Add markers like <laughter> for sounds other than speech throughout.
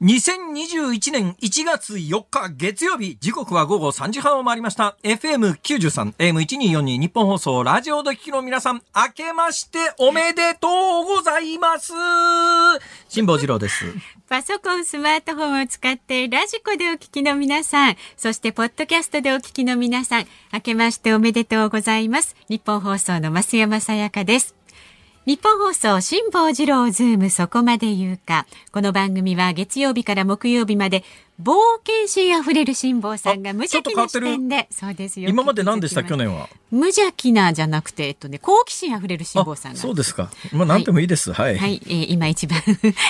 2021年1月4日月曜日、時刻は午後3時半を回りました。FM93、AM1242 日本放送、ラジオで聞きの皆さん、明けましておめでとうございます。辛坊治郎です。<laughs> パソコン、スマートフォンを使ってラジコでお聞きの皆さん、そしてポッドキャストでお聞きの皆さん、明けましておめでとうございます。日本放送の増山さやかです。日本放送辛坊治郎ズームそこまで言うか。この番組は月曜日から木曜日まで冒険心あふれる辛坊さんが無邪気な視点で、そうですよ。今まで何でした？去年は。無邪気なじゃなくて、えっとね、好奇心あふれる辛坊さんが。そうですか。まあ何でもいいです。はい。はい、えー、今一番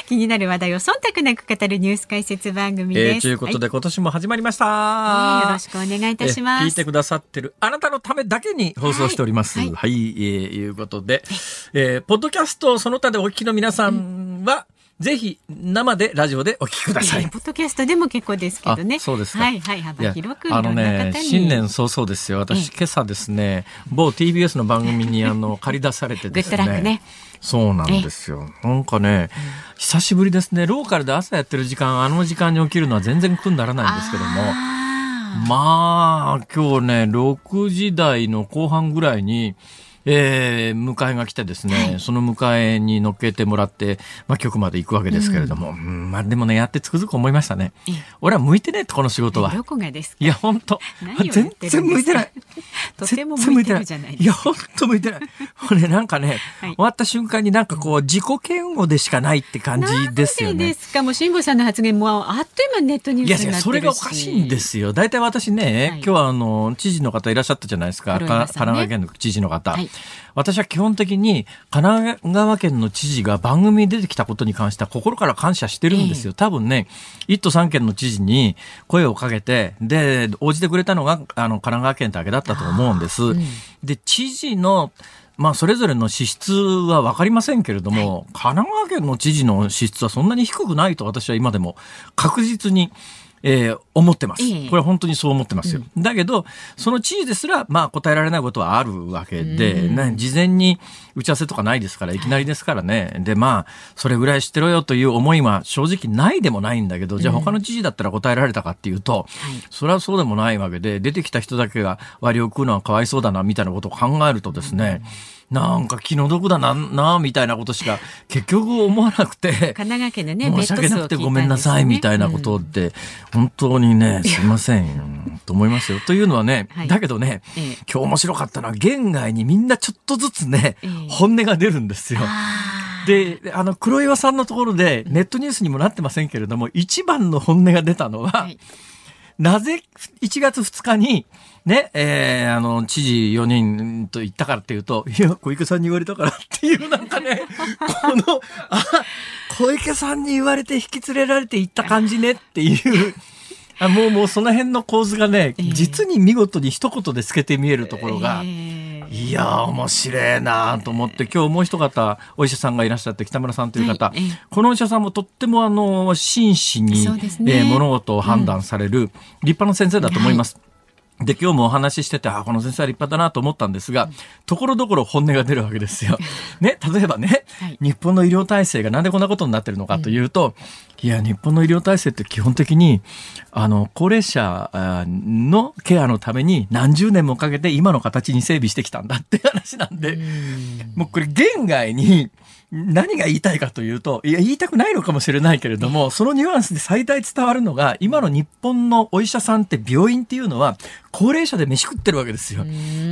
気になる話題を忖度なく語るニュース解説番組です。えー、ということで、今年も始まりました、はい、よろしくお願いいたします。聞いてくださってるあなたのためだけに放送しております。はい、はい、えー、いうことで、えー、ポッドキャストその他でお聞きの皆さんは、うんぜひ生でラジオでお聞きください。ポッドキャストでも結構ですけどね。そうですはいはい幅広くあのね新年早々ですよ。私今朝ですね某 TBS の番組に <laughs> あの借り出されてですね。ねそうなんですよ。なんかね、久しぶりですね。ローカルで朝やってる時間、あの時間に起きるのは全然苦にならないんですけども。まあ、今日ね、6時台の後半ぐらいに、えー、迎えが来てですね、はい、その迎えに乗っけてもらって、まあ、局まで行くわけですけれども、うん、まあ、でもね、やってつくづく思いましたね。俺は向いてねえと、この仕事は。どこがですか？いや、本当全然向いてない。<laughs> とても向いてるじゃないいや、本当向いてない。これなんかね、はい、終わった瞬間になんかこう、自己嫌悪でしかないって感じですよね。なんですか？もう、辛坊さんの発言もあっという間ネットニュースになってるし。いや、それがおかしいんですよ。大体私ね、はい、今日はあの、知事の方いらっしゃったじゃないですか。ね、神奈川県の知事の方。はい私は基本的に神奈川県の知事が番組に出てきたことに関しては心から感謝してるんですよ。多分ね、一都三県の知事に声をかけて、で、応じてくれたのが、あの、神奈川県だけだったと思うんです。うん、で、知事の、まあ、それぞれの資質は分かりませんけれども、はい、神奈川県の知事の資質はそんなに低くないと私は今でも確実にえー、思ってます。これは本当にそう思ってますよ。うん、だけど、その知事ですら、まあ答えられないことはあるわけで、ね、事前に打ち合わせとかないですから、いきなりですからね。で、まあ、それぐらい知ってろよという思いは正直ないでもないんだけど、じゃあ他の知事だったら答えられたかっていうと、それはそうでもないわけで、出てきた人だけが割を食うのはかわいそうだな、みたいなことを考えるとですね、うんなんか気の毒だな、な、みたいなことしか結局思わなくて、神奈川県でね、申し訳なくてごめんなさい、みたいなことって、本当にね、すいません、と思いますよ。というのはね、だけどね、今日面白かったのは、現外にみんなちょっとずつね、本音が出るんですよ。で、あの、黒岩さんのところで、ネットニュースにもなってませんけれども、一番の本音が出たのは、なぜ1月2日に、ね、えー、あの、知事4人と言ったからっていうと、いや、小池さんに言われたからっていうなんかね、<laughs> この、あ、小池さんに言われて引き連れられて行った感じねっていう、あもうもうその辺の構図がね、実に見事に一言で透けて見えるところが、いや面白いなと思って今日もう一方お医者さんがいらっしゃって北村さんという方、はい、このお医者さんもとってもあの真摯に、ね、えー、物事を判断される立派な先生だと思います。はいで、今日もお話ししてて、あ、この先生は立派だなと思ったんですが、ところどころ本音が出るわけですよ。<laughs> ね、例えばね、はい、日本の医療体制がなんでこんなことになってるのかというと、うん、いや、日本の医療体制って基本的に、あの、高齢者のケアのために何十年もかけて今の形に整備してきたんだって話なんで、ん。もうこれ現外に、何が言いたいかというと、いや、言いたくないのかもしれないけれども、そのニュアンスで最大伝わるのが、今の日本のお医者さんって病院っていうのは、高齢者で飯食ってるわけですよ。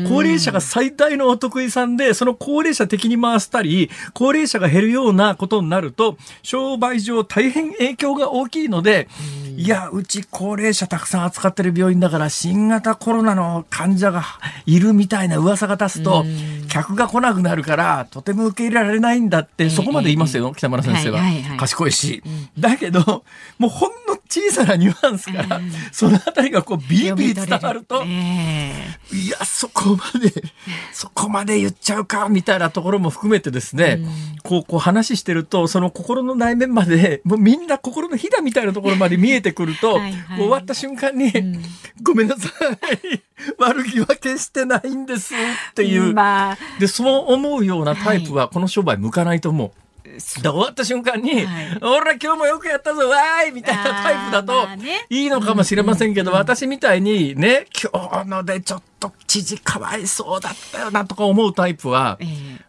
高齢者が最大のお得意さんで、その高齢者的に回したり、高齢者が減るようなことになると、商売上大変影響が大きいので、いや、うち高齢者たくさん扱ってる病院だから、新型コロナの患者がいるみたいな噂が立つと、客が来なくなるから、とても受け入れられないんだって、そこまで言いますよ、北村先生は。賢いし。だけど、もうほんの小さなニュアンスから、そのあたりがこうビリビリ伝わると、いや、そこまで、<laughs> そこまで言っちゃうか、みたいなところも含めてですね、こう、こう話してると、その心の内面まで、もうみんな心のひだみたいなところまで見えてくると、はいはい、終わった瞬間に、うん、ごめんなさい。<laughs> 悪気は決してないんですっていう。まあ、で、そう思うようなタイプはこの商売向かないと思う。終わった瞬間に、はい、今日もよくやったぞ、わーいみたいなタイプだと、いいのかもしれませんけど、私みたいにね、今日のでちょっと知事かわいそうだったよなとか思うタイプは、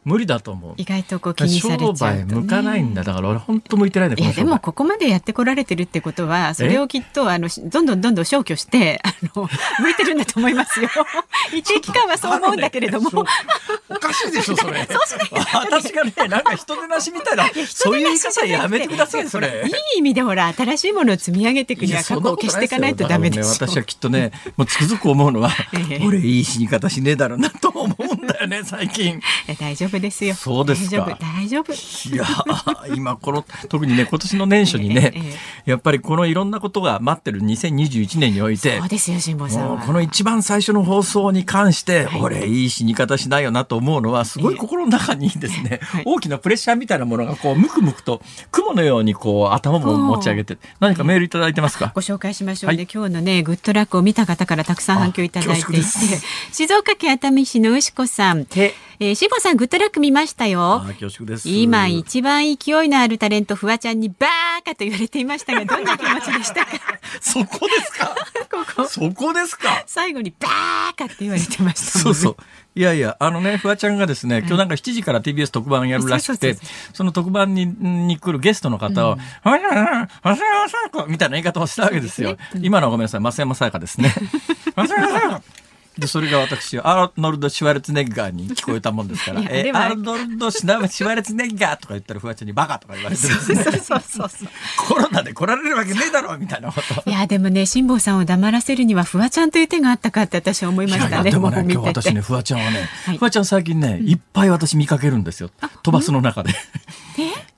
無理だと思う。意外とこう気にされちゃう、ね、商売向かないんだ。だから俺本当向いてないんだ、いや、でもここまでやってこられてるってことは、それをきっと、あの、どんどんどんどん消去して、あの、<laughs> 向いてるんだと思いますよ。<laughs> 一定期間はそう思うんだけれども。おかしいでしょ、それ。<laughs> 私がね、なんか人でなしみたいな、そういう言い方やめてください、それ。いい意味でほら、新しいものを積み上げていくには過去を消していかないとダメですよ。私はきっとね、もうつくづく思うのは、俺いい死に方しねえだろうなと思うんよね、最近。大丈夫ですよ。そうですか。大丈夫。いや、今この、特にね、今年の年初にね、やっぱりこのいろんなことが待ってる2021年において、そうですよ、辛坊さんこの一番最初の放送に関して、俺い。い死に方しないよなと思うのは、すごい心の中にですね、大きなプレッシャーみたいなものがこう、むくむくと、雲のようにこう、頭も持ち上げて、何かメールいただいてますか？ご紹介しましょうね。今日のね、グッドラックを見た方からたくさん反響いただいていて、静岡県熱海市の牛子さん、えー、しぼさんグッドラック見ましたよ。今一番勢いのあるタレントフワちゃんにバーカと言われていましたが、<laughs> どんな気持ちでしたか？そこですか？<laughs> ここ。そこですか？最後にバーカって言われてました、ね、そうそう。いやいや、あのね、フワちゃんがですね、今日なんか7時から TBS 特番やるらしくて、その特番にに来るゲストの方を、はやはや、増山さやかみたいな言い方をしたわけですよ。今のはごめんなさい、増山さやかですね。増山さやかで、それが私、アーノルド・シュワルツネッガーに聞こえたもんですから、えアーノルド・シュワルツネッガーとか言ったら、フワちゃんにバカとか言われてですね。そうそうそうコロナで来られるわけねえだろみたいなこと。いや、でもね、辛坊さんを黙らせるには、フワちゃんという手があったかって私は思いましたね。でもね、今日私ね、フワちゃんはね、フワちゃん最近ね、いっぱい私見かけるんですよ。飛ばすの中で。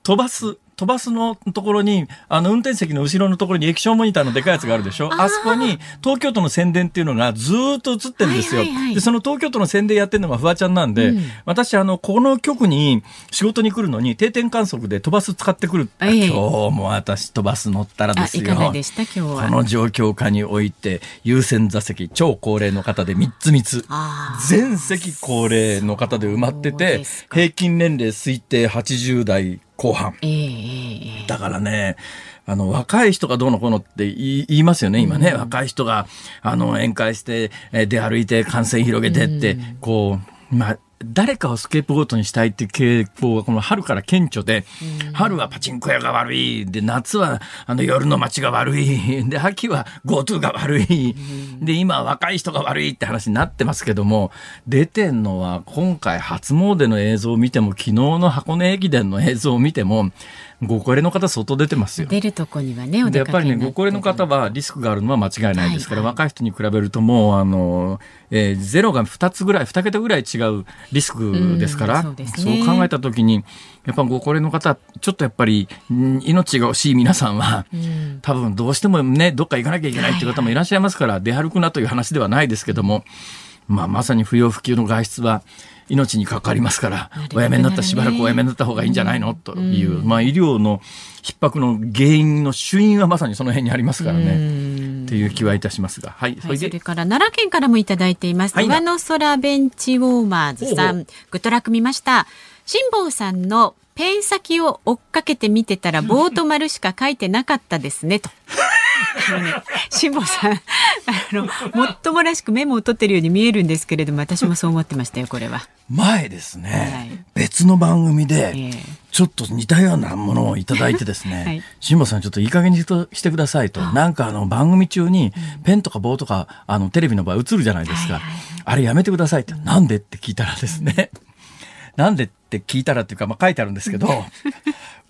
飛ばす。飛ばすのところに、あの、運転席の後ろのところに液晶モニターのでかいやつがあるでしょ？あそこに、東京都の宣伝っていうのがずっと映ってるんですよ。で、その東京都の宣伝やってるのがフワちゃんなんで、うん、私、あの、この局に仕事に来るのに定点観測で飛ばす使ってくる。今日も私飛ばす乗ったらですよ。いかがでした？今日は。この状況下において、優先座席、超高齢の方で3つ3つ。全席高齢の方で埋まってて、平均年齢推定80代後半。えー、だからね、あの、若い人がどうのこうのって言いますよね、今ね。うん、若い人が、あの、宴会して、出歩いて感染広げてって、うん、こう、まあ、誰かをスケープゴートにしたいっていう傾向がこの春から顕著で、春はパチンコ屋が悪い。で、夏はあの夜の街が悪い。で、秋は GoTo が悪い。で、今若い人が悪いって話になってますけども、出てんのは今回初詣の映像を見ても、昨日の箱根駅伝の映像を見ても、ご高齢の方相当出てますよ。出るとこにはね、やっぱりね、ご高齢の方はリスクがあるのは間違いないですから、はいはい、若い人に比べるともう、あの、えー、ゼロが2つぐらい、2桁ぐらい違うリスクですから、そうね、そう考えたときに、やっぱご高齢の方、ちょっとやっぱり、命が惜しい皆さんは、多分どうしてもね、どっか行かなきゃいけないっていう方もいらっしゃいますから、出歩くなという話ではないですけども、まあ、まさに不要不急の外出は、命に関わりますから、おやめになったしばらくおやめになった方がいいんじゃないの？という、まあ医療の逼迫の原因の主因はまさにその辺にありますからね。という気はいたしますが。はい。それそれから奈良県からもいただいています。はい、上野空ベンチウォーマーズさん。グッドラック見ました。辛坊さんのペン先を追っかけて見てたら <laughs> 棒と丸しか書いてなかったですねと。辛坊さん、あの、もっともらしくメモを取ってるように見えるんですけれども、私もそう思ってましたよ、これは。前ですね、はい、別の番組で、ちょっと似たようなものをいただいてですね、辛坊、はい、さんちょっといい加減にしてくださいと、なんかあの番組中にペンとか棒とか、あのテレビの場合映るじゃないですか、はいはい、あれやめてくださいって、なんでって聞いたらですね、なんでって聞いたらっていうか、まあ書いてあるんですけど、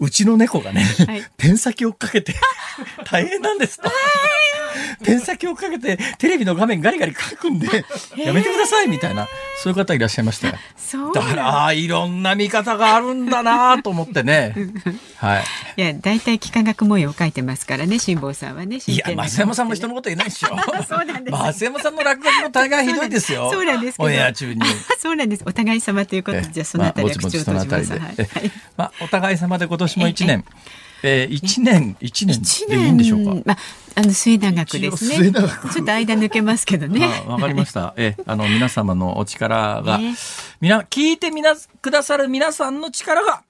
うちの猫がね、はい、<laughs> ペン先を追っかけて <laughs> 大変なんですと。ペン先をかけてテレビの画面ガリガリ書くんで <laughs> やめてくださいみたいなそういう方いらっしゃいましたよ。だからいろんな見方があるんだなと思ってね。<laughs> はい。いや大体幾何学模様を書いてますからね辛坊さんはね。いや増山さんも人のこと言えないでしょ。<laughs> そうなんです。増山さんの落書きも大概ひどいですよ。そうなんですオンエア中に。そうなんです。お互い様ということでじゃそのあたりは口を閉じます。まあお互い様で今年も一年。えー、1年、1年でいいんでしょうか？まあ、あの末永くですね。ちょっと間抜けますけどね。<laughs> わかりました。えー、あの皆様のお力が、ね、みな聞いてみなくださる皆さんの力が、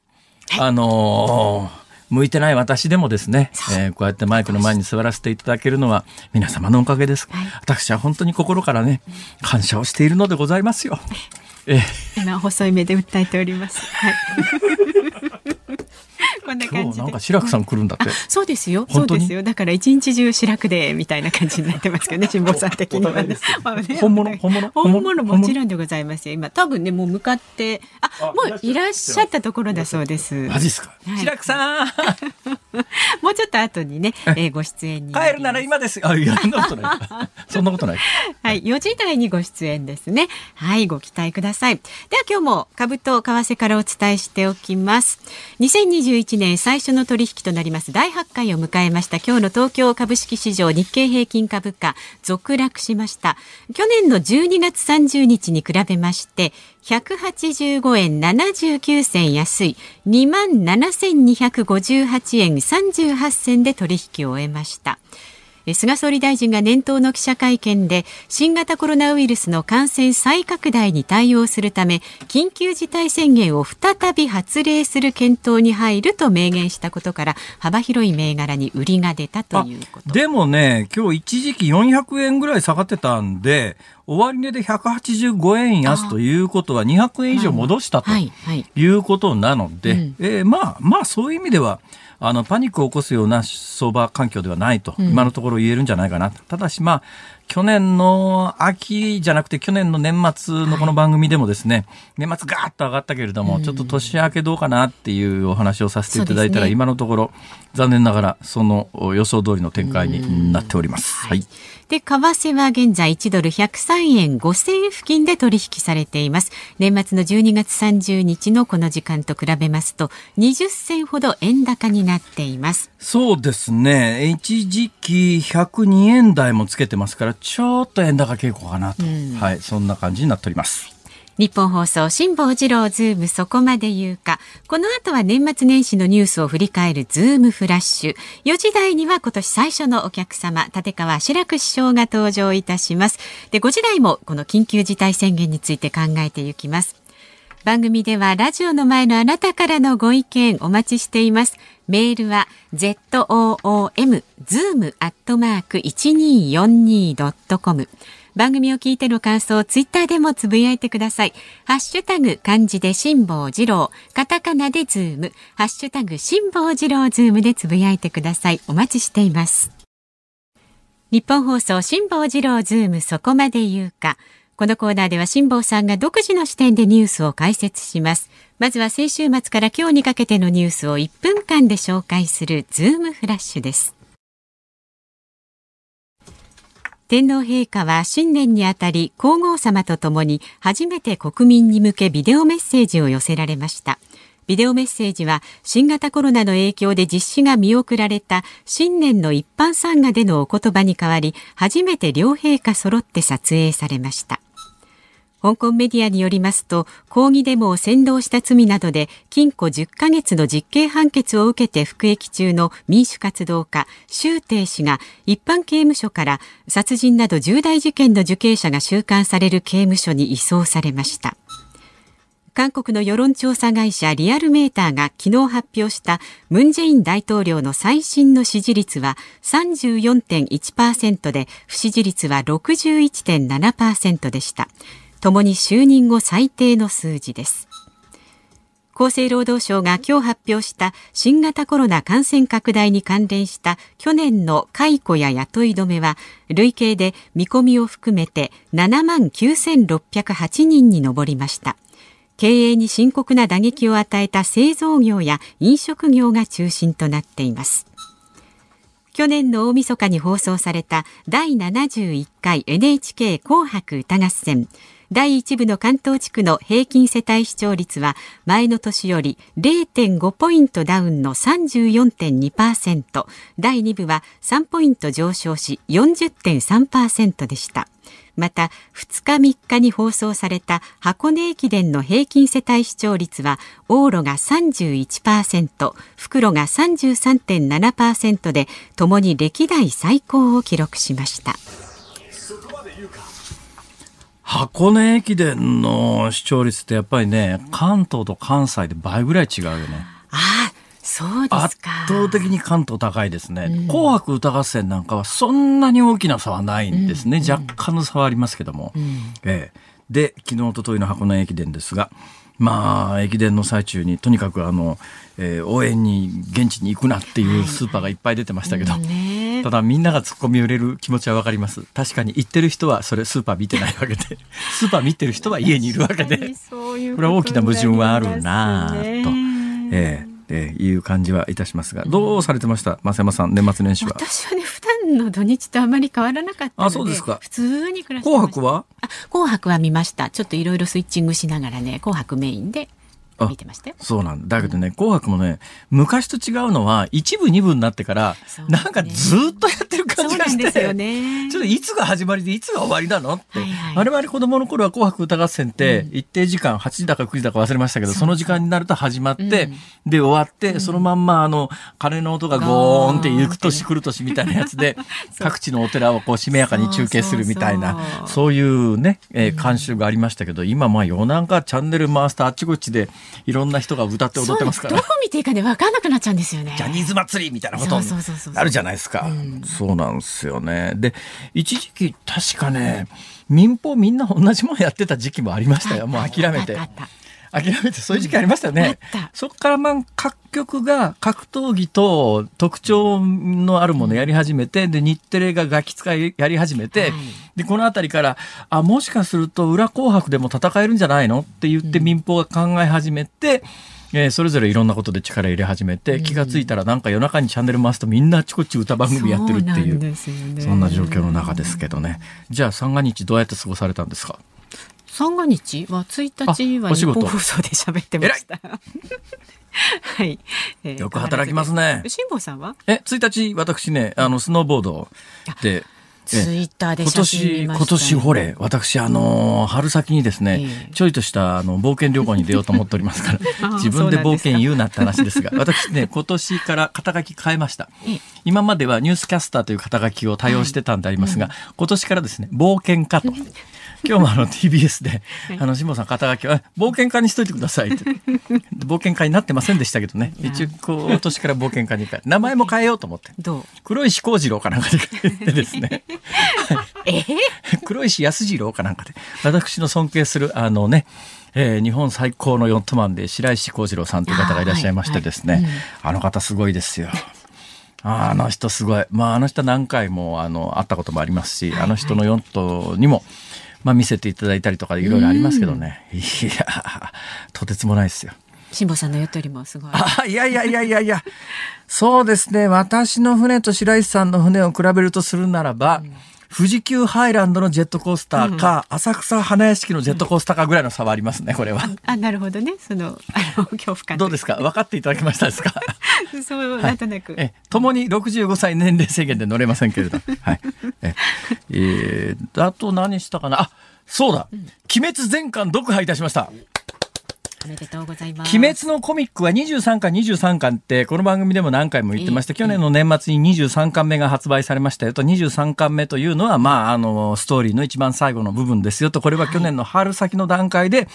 あのー向いてない私でもですね、えー、こうやってマイクの前に座らせていただけるのは皆様のおかげです。はい、私は本当に心からね、感謝をしているのでございますよ。えー、今細い目で訴えております。はい <laughs> こんな感じなんか白くさん来るんだって。そうですよ。そうですよ。だから一日中白くでみたいな感じになってますけどね、辛坊さん的にはね。本物？本物？本物もちろんでございますよ。今多分ねもう向かってあもういらっしゃったところだそうです。マジですか？白くさん。<laughs> もうちょっと後にね、えー、ご出演に帰るなら今ですあいやそんなことない。<laughs> そんなことない。はい4時台にご出演ですね。はいご期待ください。では今日も株と為替からお伝えしておきます。2021年最初の取引となります第8回を迎えました今日の東京株式市場日経平均株価続落しました去年の12月30日に比べまして185円79銭安い。2万7258円38銭で取引を終えました。菅総理大臣が年頭の記者会見で新型コロナウイルスの感染再拡大に対応するため緊急事態宣言を再び発令する検討に入ると明言したことから幅広い銘柄に売りが出たということ。でもね今日一時期400円ぐらい下がってたんで終値で185円安ということは200円以上戻したということなので、えまあまあそういう意味ではあのパニックを起こすような相場環境ではないと、今のところ言えるんじゃないかな。ただし、まあ、去年の秋じゃなくて去年の年末のこの番組でもですね、年末ガーッと上がったけれども、ちょっと年明けどうかなっていうお話をさせていただいたら、今のところ残念ながらその予想通りの展開になっております。はいで、為替は現在1ドル103円5銭付近で取引されています。年末の12月30日のこの時間と比べますと、20銭ほど円高になっています。そうですね。一時期102円台もつけてますから、ちょっと円高傾向かなと。うん、はい、そんな感じになっております。日本放送辛坊治郎ズームそこまで言うか。この後は年末年始のニュースを振り返るズームフラッシュ。4時台には今年最初のお客様、立川志らく師匠が登場いたします。で、5時台もこの緊急事態宣言について考えていきます。番組ではラジオの前のあなたからのご意見お待ちしています。メールは zoomzoom@1242.com 番組を聞いての感想をツイッターでもつぶやいてください。ハッシュタグ漢字で辛坊治郎、カタカナでズーム、ハッシュタグ辛坊治郎ズームでつぶやいてください。お待ちしています。ニッポン放送辛坊治郎ズームそこまで言うか。このコーナーでは辛坊さんが独自の視点でニュースを解説します。まずは先週末から今日にかけてのニュースを1分間で紹介するズームフラッシュです。天皇陛下は新年にあたり皇后さまとともに初めて国民に向けビデオメッセージを寄せられましたビデオメッセージは新型コロナの影響で実施が見送られた新年の一般参賀でのお言葉に代わり初めて両陛下揃って撮影されました香港メディアによりますと抗議デモを扇動した罪などで禁錮10ヶ月の実刑判決を受けて服役中の民主活動家周庭氏が一般刑務所から殺人など重大事件の受刑者が収監される刑務所に移送されました韓国の世論調査会社リアルメーターが昨日発表したムン・ジェイン大統領の最新の支持率は34.1%で不支持率は61.7%でした。ともに就任後最低の数字です。厚生労働省が今日発表した新型コロナ感染拡大に関連した去年の解雇や雇い止めは累計で見込みを含めて7万9608人に上りました。経営に深刻な打撃を与えた製造業や飲食業が中心となっています。去年の大晦日に放送された第71回 NHK 紅白歌合戦。第1部の関東地区の平均世帯視聴率は前の年より0.5ポイントダウンの34.2%第2部は3ポイント上昇し40.3%でしたまた2日3日に放送された箱根駅伝の平均世帯視聴率は往路が31%袋が33.7%でともに歴代最高を記録しました。箱根駅伝の視聴率ってやっぱりね、関東と関西で倍ぐらい違うよね。ああ、そうですか。圧倒的に関東高いですね、うん、紅白歌合戦なんかはそんなに大きな差はないんですね。うん、若干の差はありますけども。うん、ええ、で、昨日、おとといの箱根駅伝ですが、まあ、駅伝の最中にとにかくあの、えー、応援に現地に行くなっていうスーパーがいっぱい出てましたけど、はい、ただみんなが突っ込み売れる気持ちはわかります。確かに行ってる人はそれスーパー見てないわけで。<laughs> スーパー見てる人は家にいるわけで。これは大きな矛盾はあるなと。えーえー、いう感じはいたしますが、どうされてました、増山さん、年末年始は。私はね、普段の土日とあまり変わらなかったあ、そうですか。普通に暮らして紅白は？あ紅白は見ました。ちょっといろいろスイッチングしながらね、紅白メインで見てましたよ。そうなんだ。だけどね、うん、紅白もね、昔と違うのは、一部、二部になってから、ね、なんかずっとやってる感じがして、ですよね、ちょっといつが始まりでいつが終わりなのって。はいはい、我々子供の頃は紅白歌合戦って、一定時間、8時だか9時だか忘れましたけど、その時間になると始まって、うん、で、終わって、そのまんま、あの、鐘の音がゴーンって行く年来る年みたいなやつで、<laughs> 各地のお寺をこう、しめやかに中継するみたいな、そういうね、えー、慣習がありましたけど、今、まあ夜中チャンネル回すとあっちこっちで、いろんな人が歌って踊ってますから。どこ見ていいかね、分かんなくなっちゃうんですよね。ジャニーズ祭りみたいなことあるじゃないですか。そうなんですよね。で、一時期確かね、民放みんな同じものやってた時期もありましたよ。もう諦めて。諦めてそういう時期ありましたよね。うん、そこからまあ各局が格闘技と特徴のあるものやり始めて、で日テレがガキ使いやり始めて、はい、でこの辺りからあもしかすると裏紅白でも戦えるんじゃないのって言って民放が考え始めて。えー、それぞれいろんなことで力入れ始めて、気が付いたらなんか夜中にチャンネル回すとみんなあちこち歌番組やってるっていうそ、ね,、んな状況の中ですけどね。じゃあ三が日どうやって過ごされたんですか？三が日？は1日は日本放送で喋ってました。<laughs> はい、えー、よく働きますね。辛坊さんは？え、1日私ね、あの、スノーボードで、ツイッターで今年、今年ほれ、私、あの、春先にですね、えー、ちょいとした、あの、冒険旅行に出ようと思っておりますから、<laughs> 自分で冒険言うなって話ですが、<laughs> 私ね、今年から肩書き変えました。今まではニュースキャスターという肩書きを多用してたんでありますが、はいうん、今年からですね、冒険家と。<laughs> 今日もあの TBS で、あの、辛坊さん肩書きは、冒険家にしといてくださいって。<laughs> 冒険家になってませんでしたけどね。一応、今年から冒険家に名前も変えようと思って。どう？黒石幸次郎かなんかでてですね。<laughs> え？黒石康次郎かなんかで、私の尊敬する、あのね、えー、日本最高のヨットマンで白石幸次郎さんという方がいらっしゃいましてですね、あはいはいうん、あの方すごいですよ。あの人すごい。まあ、あの人何回も、あの、会ったこともありますし、あの人のヨットにも、まあ、見せていただいたりとかいろいろありますけどね。いや、とてつもないですよ。辛坊さんの言ったよりもすごい。あ、いやいやいやいやいや。そうですね。私の船と白石さんの船を比べるとするならば、うん富士急ハイランドのジェットコースターか、うん、浅草花屋敷のジェットコースターかぐらいの差はありますね、これは。あ、なるほどね。その、<laughs> あの、恐怖感。どうですか？分かっていただけましたですか？<laughs> そう、なんとなく。え、ともに65歳年齢制限で乗れませんけれど。<laughs> はい。え、えー、あと何したかな？あ、そうだ、うん、鬼滅全巻読破いたしました。おめでとうございます。鬼滅のコミックは23巻、23巻って、この番組でも何回も言ってました。去年の年末に23巻目が発売されましたよと、23巻目というのは、まあ、あの、ストーリーの一番最後の部分ですよと、これは去年の春先の段階で、はい、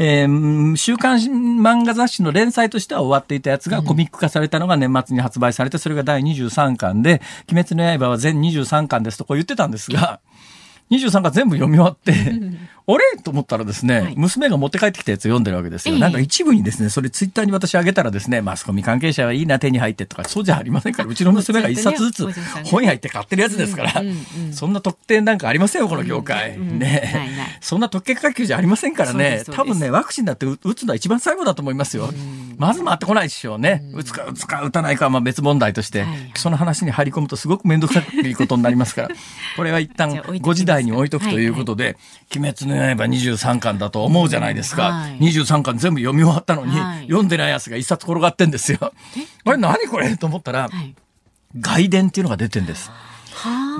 えー、週刊漫画雑誌の連載としては終わっていたやつがコミック化されたのが年末に発売されて、それが第23巻で、鬼滅の刃は全23巻ですとこう言ってたんですが、23巻全部読み終わって、<laughs> あれ？と思ったらですね、はい、娘が持って帰ってきたやつ読んでるわけですよ。えー、なんか一部にですね、それツイッターに私あげたらですね、マスコミ関係者はいいな、手に入ってとか、そうじゃありませんから、うちの娘が一冊ずつ本屋行って買ってるやつですから、そんな特典なんかありませんよ、この業界。ね、そんな特権階級じゃありませんからね、多分ね、ワクチンだって打つのは一番最後だと思いますよ。まず回ってこないでしょうね。打つか打つか打たないかはまあ別問題として、その話に入り込むとすごく面倒くさいことになりますから、<laughs> これは一旦ご時代に置いとくということで、鬼滅の刃23 23巻だと思うじゃないですか。はい、23巻全部読み終わったのに、はい、読んでないやつが一冊転がってんですよ。あれ何これ？と思ったら、はい、外伝っていうのが出てんです。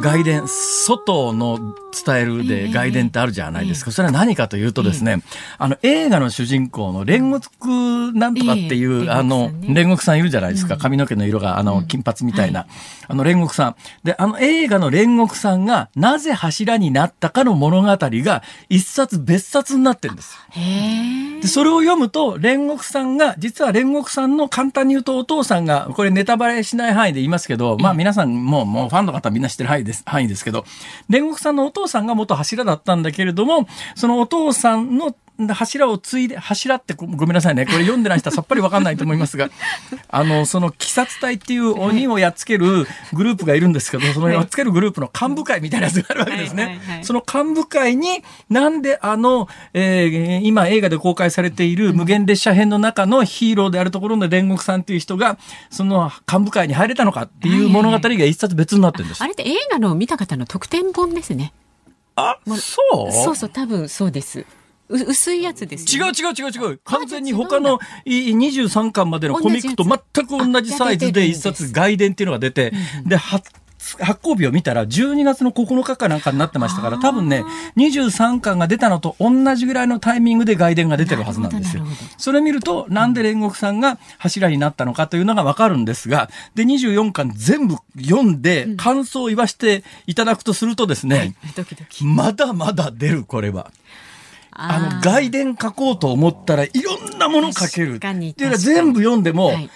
外伝、外の伝えるで外伝ってあるじゃないですか。それは何かというとですね、あの映画の主人公の煉獄なんとかっていう、あの、煉獄さんいるじゃないですか。髪の毛の色があの金髪みたいな。あの煉獄さん。で、あの映画の煉獄さんがなぜ柱になったかの物語が一冊別冊になってるんです。で、それを読むと、煉獄さんが、実は煉獄さんの簡単に言うとお父さんが、これネタバレしない範囲で言いますけど、まあ皆さんもう、もうファンの方みんな知ってる範囲です、範囲ですけど、煉獄さんのお父さんが元柱だったんだけれども、そのお父さんの柱を継いで、柱ってごめんなさいね。これ読んでない人はさっぱりわかんないと思いますが、<laughs> あの、その、鬼殺隊っていう鬼をやっつけるグループがいるんですけど、そのやっつけるグループの幹部会みたいなやつがあるわけですね。その幹部会に、なんであの、えー、今映画で公開されている無限列車編の中のヒーローであるところの煉獄さんっていう人が、その幹部会に入れたのかっていう物語が一冊別になってるんです。あれって映画の見た方の特典本ですね。あ、そう？そうそう、多分そうです。薄いやつです、ね、違う違う違う違う。完全に他の23巻までのコミックと全く同じサイズで一冊外伝っていうのが出て、で、発行日を見たら12月の9日かなんかになってましたから、多分ね、23巻が出たのと同じぐらいのタイミングで外伝が出てるはずなんですよ。それ見ると、なんで煉獄さんが柱になったのかというのがわかるんですが、で、24巻全部読んで感想を言わせていただくとするとですね、まだまだ出る、これは。あの、外伝書こうと思ったらいろんなもの書ける。っていうのは全部読んでも、はい。うん、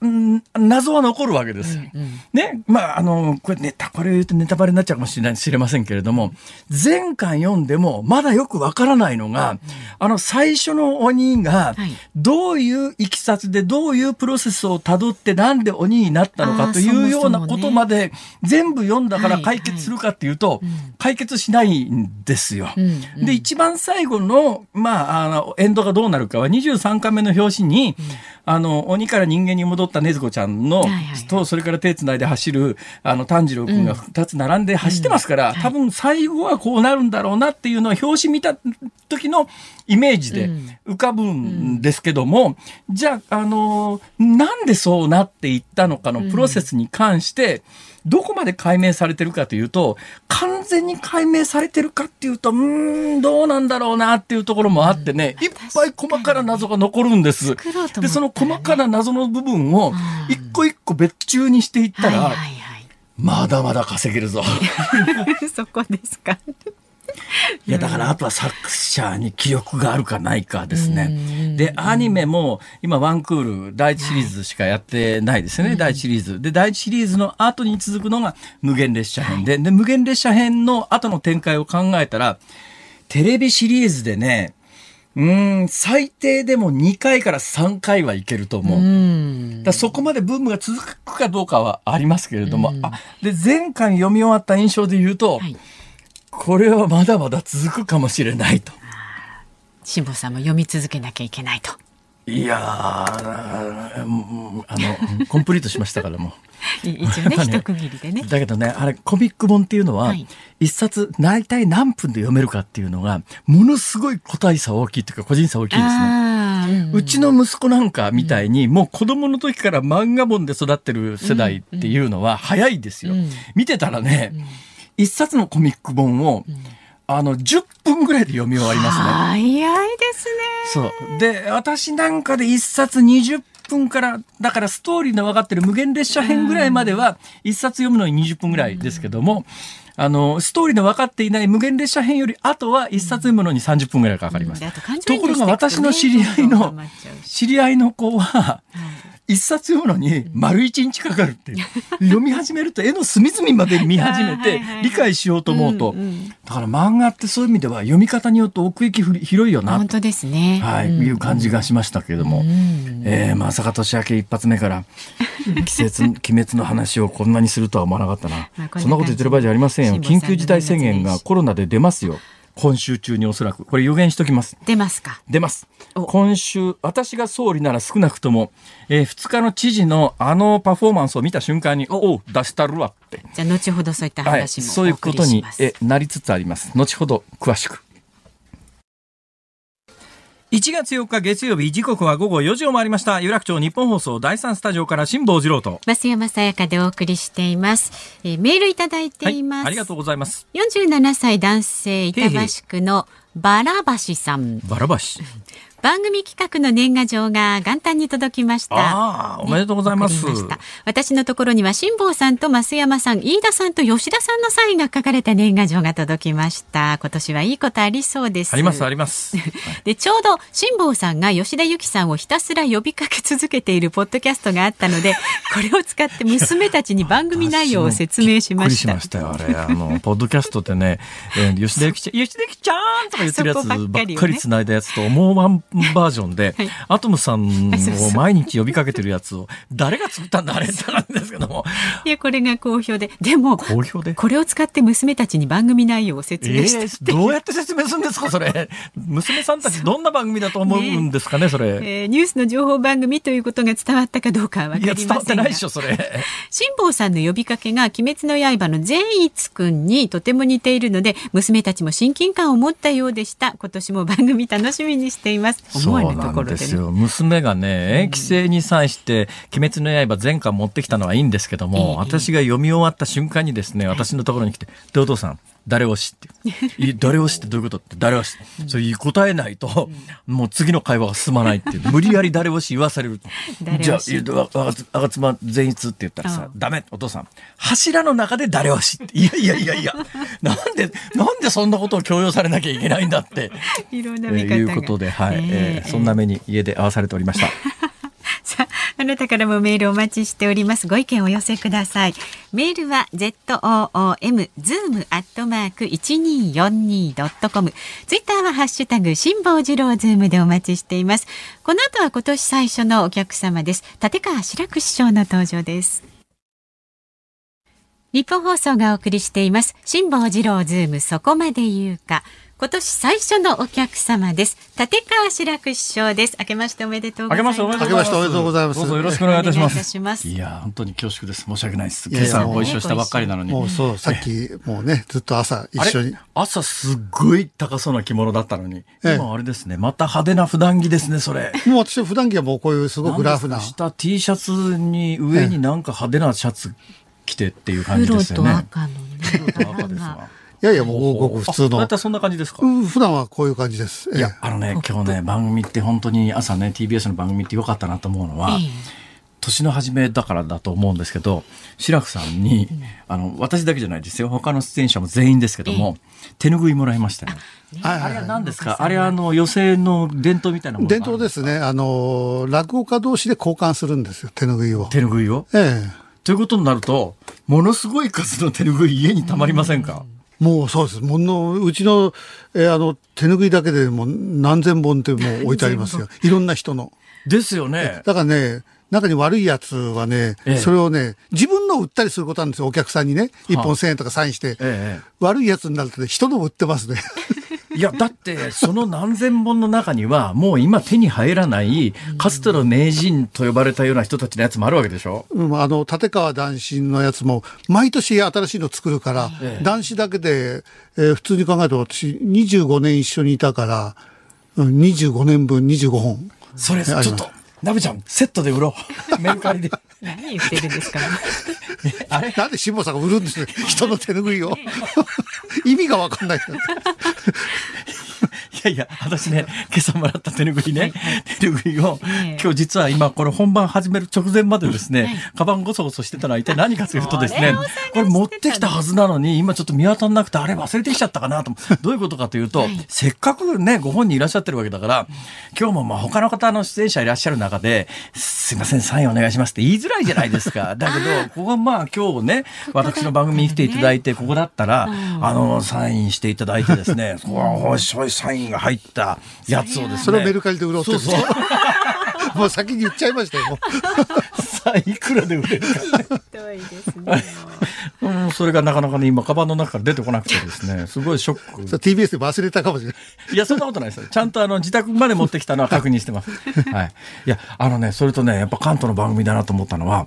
謎は残るわけです。うんうん、ね。まあ、あの、これネタ、これ言うとネタバレになっちゃうかもしれない、知れませんけれども、前回読んでもまだよくわからないのが、うん、あの、最初の鬼が、どういういきさつで、どういうプロセスをたどってなんで鬼になったのかというようなことまで、全部読んだから解決するかっていうと、解決しないんですよ。で、一番最後の、まあ、あの、エンドがどうなるかは23巻目の表紙に、あの、鬼から人間に戻った禰豆子ちゃんの、と、それから手つないで走る、あの、炭治郎君が2つ並んで走ってますから、多分最後はこうなるんだろうなっていうのは、表紙見た時のイメージで浮かぶんですけども、じゃあ、あの、なんでそうなっていったのかのプロセスに関して、どこまで解明されてるかというと、完全に解明されてるかっていうと、うん、どうなんだろうなっていうところもあってね、いっぱい細かな謎が残るんです。で、その細かな謎の部分を一個一個別注にしていったら、まだまだ稼げるぞ。<laughs> そこですか。いや、だからあとは作者に記憶があるかないかですね。で、アニメも今ワンクール第一シリーズしかやってないですよね、第一シリーズ。で、第一シリーズの後に続くのが無限列車編。で、で、無限列車編の後の展開を考えたら、テレビシリーズでね、うん、最低でも2回から3回はいけると思う。うだそこまでブームが続くかどうかはありますけれども、あで前回読み終わった印象で言うと、はいこれはまだまだ続くかもしれないと。辛坊さんも読み続けなきゃいけないと。いやあの、コンプリートしましたからも <laughs> 一応ね、ね一区切りでね。だけどね、あれ、コミック本っていうのは、一、冊大体何分で読めるかっていうのが、ものすごい個体差大きいっていうか、個人差大きいですね。うちの息子なんかみたいに、うん、もう子供の時から漫画本で育ってる世代っていうのは早いですよ。うん、見てたらね、うん一冊のコミック本を、あの、10分ぐらいで読み終わりますね。早いですね。そう。で、私なんかで1冊20分から、だからストーリーの分かってる無限列車編ぐらいまでは、1冊読むのに20分ぐらいですけども、あの、ストーリーの分かっていない無限列車編より後は1冊読むのに30分ぐらいかかります。ところが私の知り合いの、知り合いの子は、一冊読むのに丸一日かかるっていう。<laughs> 読み始めると絵の隅々まで見始めて理解しようと思うと。だから漫画ってそういう意味では読み方によって奥行き広いよな。本当ですね。はい、いう感じがしましたけれども。えー、まさか年明け一発目から <laughs> 季節、鬼滅の話をこんなにするとは思わなかったな。そんなこと言ってる場合じゃありませんよ。緊急事態宣言がコロナで出ますよ。今週中におそらく。これ予言しときます。出ますか？出ます。今週、私が総理なら少なくとも、えー、2日の知事のあのパフォーマンスを見た瞬間に、おお、出したるわって。じゃあ、後ほどそういった話も、はい、そういうことにえなりつつあります。後ほど詳しく。1月4日月曜日時刻は午後4時を回りました。有楽町日本放送第3スタジオから辛坊治郎と。増山さやかでお送りしています、えー、メールいただいています、はい、ありがとうございます。47歳男性板橋区のバラバシさん。バラバシ <laughs> 番組企画の年賀状が元旦に届きました。ああ、おめでとうございます。私のところには辛坊さんと増山さん、飯田さんと吉田さんのサインが書かれた年賀状が届きました。今年はいいことありそうです。ありますあります。<laughs> で、ちょうど辛坊さんが吉田由紀さんをひたすら呼びかけ続けているポッドキャストがあったので、<laughs> これを使って娘たちに番組内容を説明しました。しましたよ、あれ。あの、ポッドキャストってね、えー、吉田由紀ちゃん、吉田由紀ちゃんとか言ってるやつばっかり繋いだやつと、もうワンバージョンで、はい、アトムさんを毎日呼びかけてるやつを、誰が作ったんだあれってなんですけども。いや、これが好評で。でも、好評で？これを使って娘たちに番組内容を説明して、えー、どうやって説明するんですか、それ？娘さんたちどんな番組だと思うんですかね、それ？えー、ニュースの情報番組ということが伝わったかどうかはわかりませんいや、伝わってないでしょ、それ。辛坊さんの呼びかけが、鬼滅の刃の善逸くんにとても似ているので、娘たちも親近感を持ったようでした。今年も番組楽しみにしています。思わぬところで、ね、よ。娘がね、規制に際して、鬼滅の刃全巻持ってきたのはいいんですけども、私が読み終わった瞬間にですね、私のところに来て、で、お父さん、誰推しって <laughs> 誰推しってどういうことって誰推しそれ答えないと、もう次の会話が進まないっていう。無理やり誰推し言わされる。じゃあ、あがつま善逸って言ったらさ、ダメ、お父さん。柱の中で誰推しって。いやいやいやいや、なんで、なんでそんなことを強要されなきゃいけないんだって。<laughs> いろんな見方が。いうことで、はい。えー、そんな目に家で合わされておりました。あ、なたからもメールお待ちしております。ご意見お寄せください。メールは zoom zoom アットマーク一二四二ドットコム。ツイッターはハッシュタグ辛坊治郎ズームでお待ちしています。この後は今年最初のお客様です。立川志らく師匠の登場です。ニッポン放送がお送りしています。辛坊治郎ズームそこまで言うか。今年最初のお客様です。立川志らく師匠です。明けましておめでとうございます。明けましておめでとうございます。どうぞよろしくお願いいたします。いますいや、本当に恐縮です。申し訳ないです。今朝ご一緒したばっかりなのに。もうそう、さっき、もうね、ずっと朝一緒に。朝すっごい高そうな着物だったのに。今あれですね、また派手な普段着ですね、それ。もう私普段着はもうこういうすごくラフな。下 T シャツに上になんか派手なシャツ着てっていう感じですよね。黒と赤のね。黒と赤ですわ。いやいや、もうごく普通の。またそんな感じですか、うん、普段はこういう感じです。いや、あのね、今日ね、番組って本当に朝ね、TBS の番組ってよかったなと思うのは、ええ、年の初めだからだと思うんですけど、志らくさんに、あの、私だけじゃないですよ。他の出演者も全員ですけども、え、手拭いもらいましたよ。あれは何ですか？あれはあの、寄席の伝統みたいなもの伝統ですね。あの、落語家同士で交換するんですよ、手拭いを。手拭いを？ええ。ということになると、ものすごい数の手拭い家にたまりませんか、うんもうそうです。もの、うちの、えー、あの、手拭いだけでも何千本ってもう置いてありますよ。いろんな人の。ですよね。だからね、中に悪いやつはね、ええ、それをね、自分の売ったりすることなんですよ、お客さんにね。一本千円とかサインして。え、悪いやつになるとね、人の売ってますね。いや、だって、その何千本の中には、<laughs> もう今手に入らない、かつての名人と呼ばれたような人たちのやつもあるわけでしょ？うん、あの、立川談志のやつも、毎年新しいの作るから、ええ、談志だけで、えー、普通に考えると私、25年一緒にいたから、うん、25年分25本。それ、ちょっと、ナベちゃん、セットで売ろう。メルカリで。何言ってるんですか <laughs> あれ？なんで辛坊さんが売るんです人の手拭いを。<laughs> 意味がわかんない。<laughs> いやいや、私ね、<laughs> 今朝もらった手ぬぐいね、手ぬぐい。を、今日実は今、これ本番始める直前までですね、カバンごそごそしてたのは一体何かというとですね、これ持ってきたはずなのに、今ちょっと見当たらなくて、あれ忘れてきちゃったかなと。どういうことかというと、せっかくね、ご本人いらっしゃってるわけだから、今日もまあ他の方の出演者いらっしゃる中で、すいません、サインお願いしますって言いづらいじゃないですか。<laughs> だけど、ここはまあ今日ね、私の番組に来ていただいて、ここだったら、あの、サインしていただいてですね、おい、そういうサインが入ったやつをですね。それをメルカリで売ろうとそうそう <laughs> もう先に言っちゃいましたよ。<laughs> いくらで売れるか、ね。ですね。うん、それがなかなかね、今、カバンの中から出てこなくてですね、すごいショック。<laughs> TBS で忘れたかもしれない。いや、そんなことないですちゃんとあの、自宅まで持ってきたのは確認してます。<laughs> はい。いや、あのね、それとね、やっぱ関東の番組だなと思ったのは、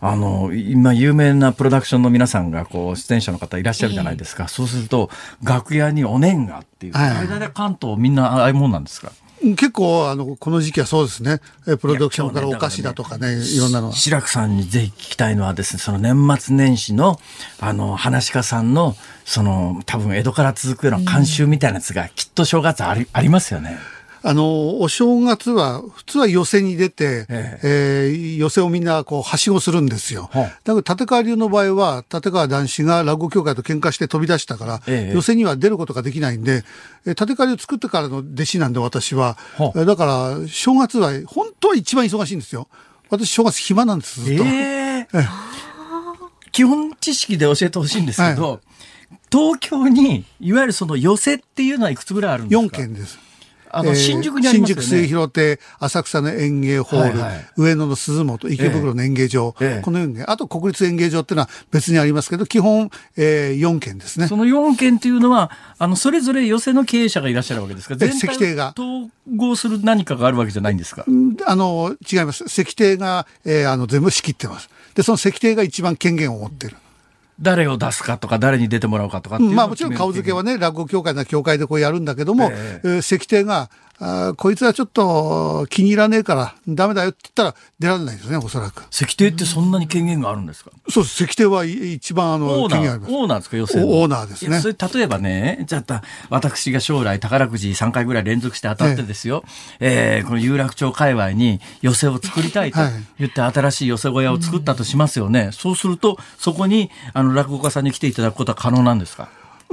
あの、今、有名なプロダクションの皆さんが、こう、出演者の方いらっしゃるじゃないですか。えー、そうすると、楽屋にお年賀っていう、あれだ関東みんなああいうもんなんですか結構、あの、この時期はそうですね。プロダクションからお菓子だとかね、いろんなの。白くさんにぜひ聞きたいのはですね、その年末年始の、あの、話し家さんの、その、多分江戸から続くような慣習みたいなやつが、きっと正月あり,、ありますよね。あの、お正月は、普通は寄席に出て、えええー、寄席をみんなこう、はしごするんですよ。だから立川流の場合は、立川男子が落語協会と喧嘩して飛び出したから、ええ、寄席には出ることができないんで、立川流作ってからの弟子なんで私は。だから、正月は、本当は一番忙しいんですよ。私、正月暇なんです、ずっと。えー、基本知識で教えてほしいんですけど、はい、東京に、いわゆるその寄席っていうのはいくつぐらいあるんですか ?4 件です。あの、新宿にありますよね。新宿末広亭、浅草の演芸ホール、はいはい、上野の鈴本、池袋の演芸場、ええ、この4件、あと国立演芸場っていうのは別にありますけど、基本、えー、4件ですね。その4件っていうのは、あの、それぞれ寄席の経営者がいらっしゃるわけですか？全体が。統合する何かがあるわけじゃないんですか？あの、違います。石庭が、えー、あの、全部仕切ってます。で、その石庭が一番権限を持ってる。誰を出すかとか、誰に出てもらうかとかまあもちろん顔付けはね、落語協会な協会でこうやるんだけども、えー、石庭があこいつはちょっと気に入らねえからダメだよって言ったら出られないですね、おそらく。石庭ってそんなに権限があるんですか？そうです。石庭は一番あの、権限あります。オーナーですか、要するに？オーナーですね。それ例えばね、じゃあ、私が将来宝くじ3回ぐらい連続して当たってですよ、ええー、この有楽町界隈に寄席を作りたいと言って新しい寄席小屋を作ったとしますよね。そうすると、そこにあの落語家さんに来ていただくことは可能なんですか？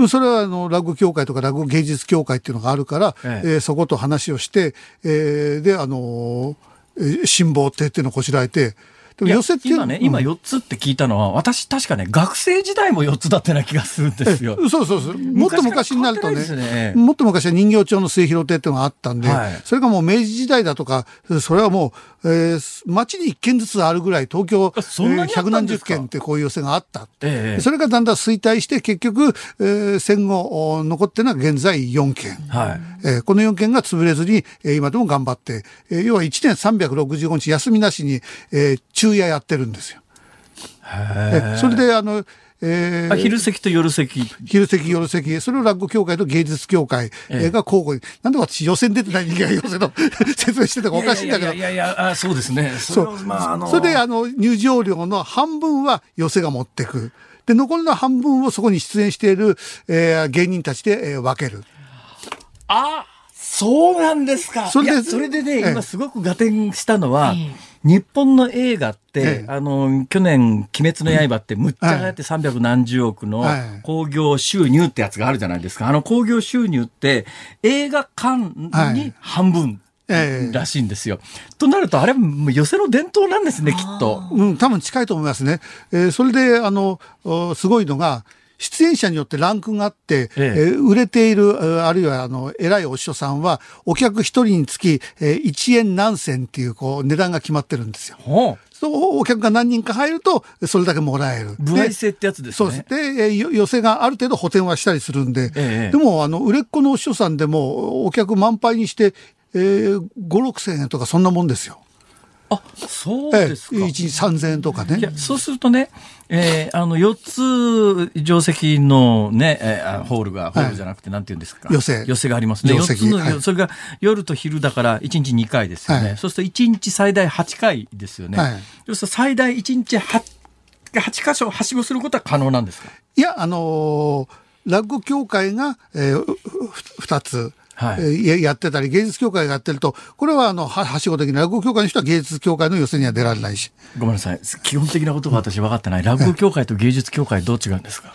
それはあの落語協会とか落語芸術協会っていうのがあるから、ええ。えー、そこと話をして、えー、で、あのー、辛抱亭っていうのをこしらえて、でも寄せって今ね、今4つって聞いたのは、私確かね、学生時代も4つだったような気がするんですよ。そうそうそう。もっと昔になるとね、ねもっと昔は人形町の末広亭っていうのがあったんで、はい、それがもう明治時代だとか、それはもう、えー、町に1軒ずつあるぐらい、東京百何十軒ってこういう寄せがあった。ええ、それがだんだん衰退して、結局、えー、戦後残ってるのは現在4軒。はい、えー、この4軒が潰れずに、えー、今でも頑張って、えー、要は1年365日休みなしに、えー、昼夜やってるんですよ。えそれであのえー、昼席と夜席。昼席、夜席。それを落語協会と芸術協会が交互に。なんで私予選出てない人間が予選の説明してたかおかしいんだけど。いやいやあそうですね。そう。まあ、あのー、それで、あの、入場料の半分は寄席が持ってく。で、残りの半分をそこに出演している、えー、芸人たちで、えー、分ける。あそうなんですか。それで、それでね、今すごく合点したのは、日本の映画って、ええ、あの、去年、鬼滅の刃ってむっちゃ流行って300何十億の興行収入ってやつがあるじゃないですか。あの興行収入って、映画館に半分。らしいんですよ。となると、あれ、寄せの伝統なんですね、きっと。うん、多分近いと思いますね。えー、それで、あの、すごいのが、出演者によってランクがあって、ええ売れている、あるいはあの偉いお師匠さんは、お客一人につき、えー、1円何銭っていうこう値段が決まってるんですよ。そうお客が何人か入ると、それだけもらえる。歩合制ってやつですね。そうです。で、寄せがある程度補填はしたりするんで、ええ、でも、あの、売れっ子のお師匠さんでも、お客満杯にして、えー、5、6千円とかそんなもんですよ。あ、そうですか。えー、1日3000円とかね。いや、そうするとね、えー、あの、4つ定石のね、えー、ホールが、ホールじゃなくて、なんて言うんですか。寄せ。寄せがありますね。4つの、はい、それが夜と昼だから1日2回ですよね。はい、そうすると1日最大8回ですよね。はい、そうすると最大1日 8, 8箇所はしごすることは可能なんですか？いや、あのー、落語協会が、えー、2つ。はい、やってたり、芸術協会がやってると、これはあの、はしご的な落語協会の人は芸術協会の予選には出られないし。ごめんなさい。基本的なことが私分かってない。落語協会と芸術協会どう違うんですか？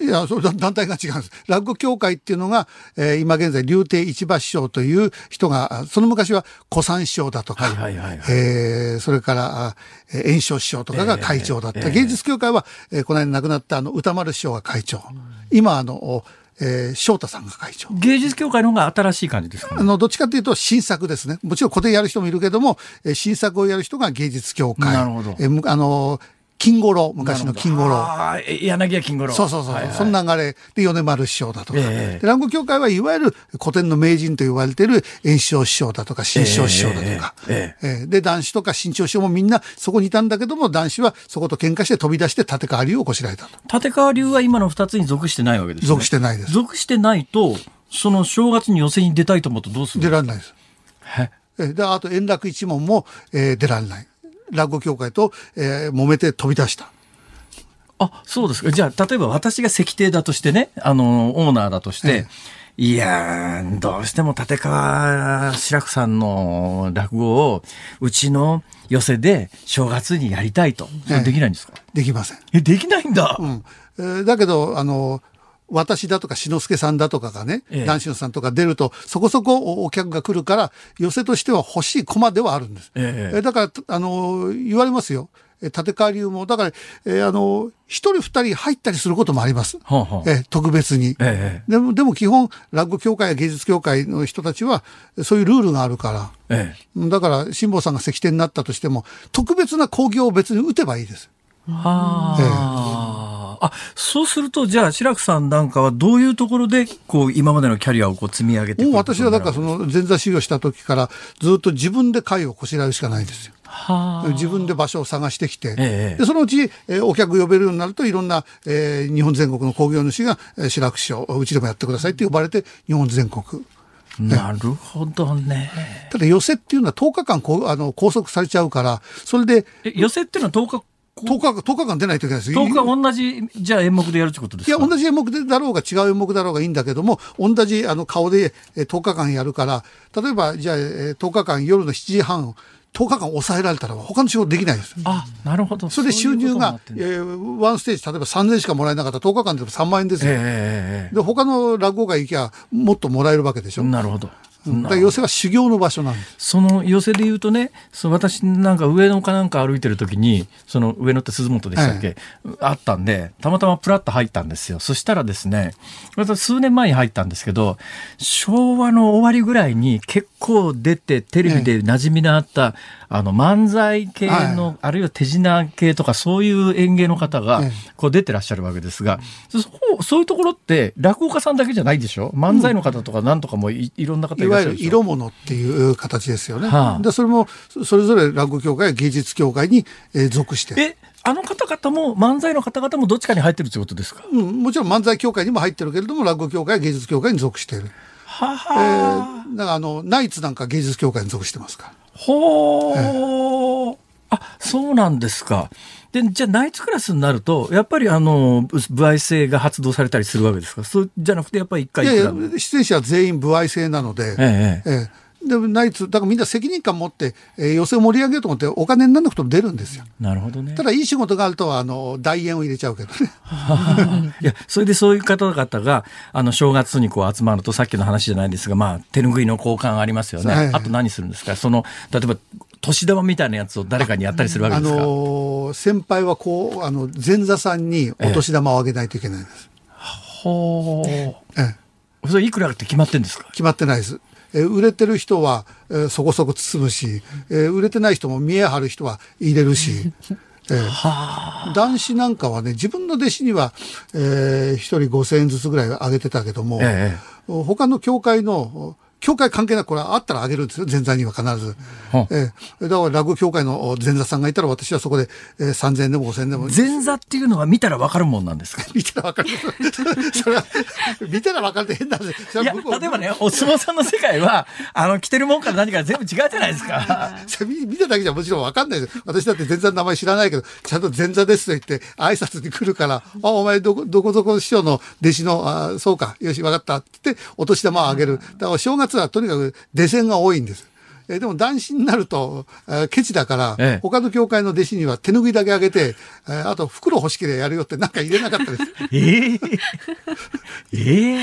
いや、そう団体が違うんです。落語協会っていうのが、えー、今現在、竜亭市場師匠という人が、その昔は古参師匠だとか、はいはいはいはい、えー、それから、えー、炎章師匠とかが会長だった。えーえー、芸術協会は、えー、この間亡くなったあの歌丸師匠が会長。今、あの、えー、翔太さんが会長。芸術協会の方が新しい感じですか、ね、あの、どっちかというと新作ですね。もちろん古典やる人もいるけども、えー、新作をやる人が芸術協会。なるほど。えー、あの金五郎、昔の金五郎。柳家金五郎。そうそうそう。はいはい、その流れで米丸師匠だとか。えー、落語協会はいわゆる古典の名人と言われている炎章師匠だとか、新章師匠だとか。えー、えー、で、男子とか新潮師匠もみんなそこにいたんだけども、男子はそこと喧嘩して飛び出して立川流をこしらえたと。立川流は今の二つに属してないわけですね。属してないです。属してないと、その正月に寄せに出たいと思うとどうする出られないです。えで、あと円楽一門も、えー、出られない。落語協会と、えー、揉めて飛び出した。あ、そうですか。じゃあ、例えば私が石庭だとしてね、あの、オーナーだとして、ええ、いやどうしても立川志らくさんの落語を、うちの寄せで正月にやりたいと。それできないんですか、え、できません。え、できないんだ。うん。えー、だけど、あの、私だとか志の輔さんだとかがね、ええ、男子のさんとか出ると、そこそこお客が来るから、寄せとしては欲しい駒ではあるんです。ええ、だから、あの、言われますよ。立川流も、だから、えー、あの、一人二人入ったりすることもあります。はあはあ、え特別に、ええ、でも、でも基本、落語協会や芸術協会の人たちは、そういうルールがあるから。ええ、だから、辛坊さんが石庭になったとしても、特別な興行を別に打てばいいです。はあ、ええ、あ、そうすると、じゃあ、志らくさんなんかはどういうところで、こう、今までのキャリアをこう積み上げてもう私は、だから、その、前座修行した時から、ずっと自分で会をこしらえるしかないですよ。自分で場所を探してきて、ええ、でそのうち、えー、お客呼べるようになるといろんな、えー、日本全国の工業主が、えー、白く師匠うちでもやってくださいって呼ばれて日本全国。なるほどね。ただ寄せっていうのは10日間こうあの拘束されちゃうから、それで。寄せっていうのは10日10日、10日間出ないといけないです。10日同じ、じゃあ演目でやるってことですか？いや、同じ演目でだろうが違う演目だろうがいいんだけども、同じあの顔で10日間やるから、例えば、じゃあ10日間夜の7時半、10日間抑えられたら他の仕事できないです。あ、なるほど。それで収入が、ううえー、ワンステージ、例えば3000円しかもらえなかったら10日間でも3万円ですよ。えー、で、他の落語会行きゃもっともらえるわけでしょ。なるほど。だ寄席は修行の場所なんです。その寄席で言うとねそ私なんか上野かなんか歩いてる時にその上野って鈴本でしたっけ、はい、あったんでたまたまプラッと入ったんですよ。そしたらですね私数年前に入ったんですけど昭和の終わりぐらいに結構出てテレビで馴染みのあった、はいあの漫才系の、はい、あるいは手品系とかそういう演芸の方がこう出てらっしゃるわけですが、そそういうところって落語家さんだけじゃないでしょ？漫才の方とかなんとかもい,、いろんな方いらっしゃるいわゆる色物っていう形ですよね。はあ、でそれもそれぞれ落語協会や芸術協会に、えー、属して。えあの方々も漫才の方々もどっちかに入ってるということですか、うん、もちろん漫才協会にも入ってるけれども落語協会や芸術協会に属している。ははえー、だからあのナイツなんか芸術協会に属してますから。ほー。あ、そうなんですか。で、じゃあ、ナイツクラスになると、やっぱりあの、歩合制が発動されたりするわけですか？そうじゃなくて、やっぱり一回いやいや、出演者は全員歩合制なので、ええ。ええでナイツ、だからみんな責任感持って、えー、寄せを盛り上げようと思って、お金にならなくても出るんですよ。なるほどね。ただ、いい仕事があると、あの、代演を入れちゃうけどね。<laughs> いや、それでそういう方々が、あの、正月にこう集まると、さっきの話じゃないですが、まあ、手拭いの交換ありますよね。はい、あと何するんですか？その、例えば、年玉みたいなやつを誰かにやったりするわけですか？あのー、先輩はこう、あの、前座さんにお年玉をあげないといけないんです。ほ、ええええ。それいくらって決まってんですか？決まってないです。え売れてる人は、えそこそこ包むし、え売れてない人も見え張る人は入れるし。えー、男子なんかはね、自分の弟子には、えー、1人5000円ずつぐらい上げてたけども、ええ、他の教会の協会関係なくこれはあったらあげるんですよ、前座には必ず。えー、だから落語協会の前座さんがいたら私はそこで、えー、3000円でも5000円でも。前座っていうのは見たらわかるもんなんですか？<laughs> 見たらわかる。それは、見たらわかるって変なんですいや、例えばね、お相撲さんの世界は、<laughs> あの、着てるもんから何から全部違うじゃないですか。<laughs> 見ただけじゃもちろんわかんないです。私だって前座の名前知らないけど、ちゃんと前座ですと言って挨拶に来るから、あ、お前どこ、どこどこ師匠の弟子の、あそうか、よし、わかったって言って、お年玉をあげる。だから正月はとにかく出線が多いんです。えでも男子になると、えー、ケチだから、ええ、他の教会の弟子には手拭いだけあげて、えー、あと袋欲しければやるよってなんか入れなかったです。<laughs> えー、えー、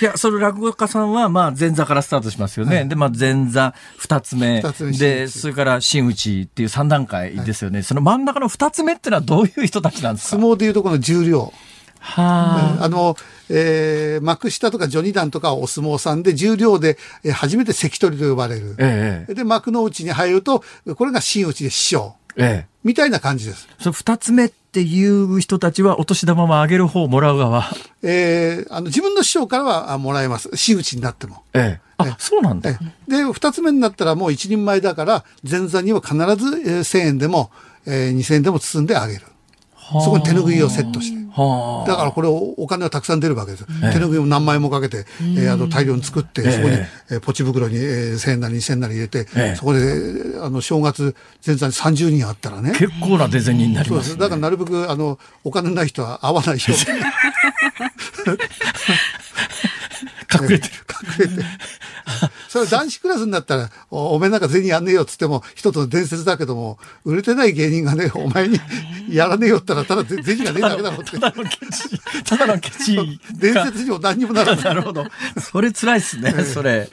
いや、その落語家さんは、まあ、前座からスタートしますよね。はい、で、まあ、前座二つ目。つ目で、それから真打ちっていう三段階ですよね。はい、その真ん中の二つ目ってのはどういう人たちなんですか？相撲でいうとこの重量。はあ、あの、えー、幕下とか序二段とかお相撲さんで重量で、えー、初めて関取と呼ばれる。ええ、で、幕の内に入ると、これが真打ちで師匠。ええ、みたいな感じです。その二つ目っていう人たちはお年玉もあげる方、もらう側。えー、あの、自分の師匠からはもらえます。真打ちになっても。ええ。あ、そうなんだ。で、二つ目になったらもう一人前だから、前座には必ず、えー、1000円でも、えー、2000円でも包んであげる。そこに手拭いをセットして。だからこれお金はたくさん出るわけです。え手拭いを何万円もかけて、えー、あの大量に作って、そこに、えー、ポチ袋に、えー、1000円なり2000円なり入れて、そこで、あの、正月前座に30人あったらね。結構な出銭になります、ね、だからなるべく、あの、お金ない人は会わないように。<laughs> 隠れてる。<laughs> 隠れて。それ男子クラスになったら、おおめえなんか銭やんねえよっつっても、一つの伝説だけども、売れてない芸人がね、お前にやらねえよったら、ただ銭がねえだけだろって。ただのケチ。<laughs> ただのケチ。伝説にも何にもならない。なるほど。それ辛いっすね、それ。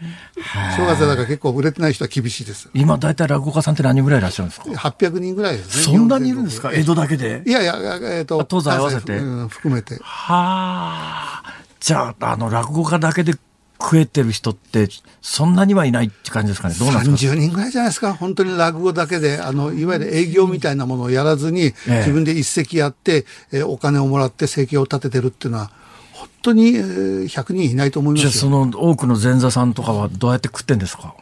正月だから結構売れてない人は厳しいです。今、大体落語家さんって何人ぐらいいらっしゃるんですか ?800 人ぐらいですね。そんなにいるんですか？江戸だけで？いやいや、えっ、と。東西合わせて。含めて。はあ。じゃあ、あの、落語家だけで食えてる人ってそんなにはいないって感じですかね。どうなんですか？30人ぐらいじゃないですか？本当に落語だけであのいわゆる営業みたいなものをやらずに、自分で一席やって、えー、お金をもらって生計を立ててるっていうのは本当に、えー、100人いないと思いますよ。じゃあその多くの前座さんとかはどうやって食ってんですか？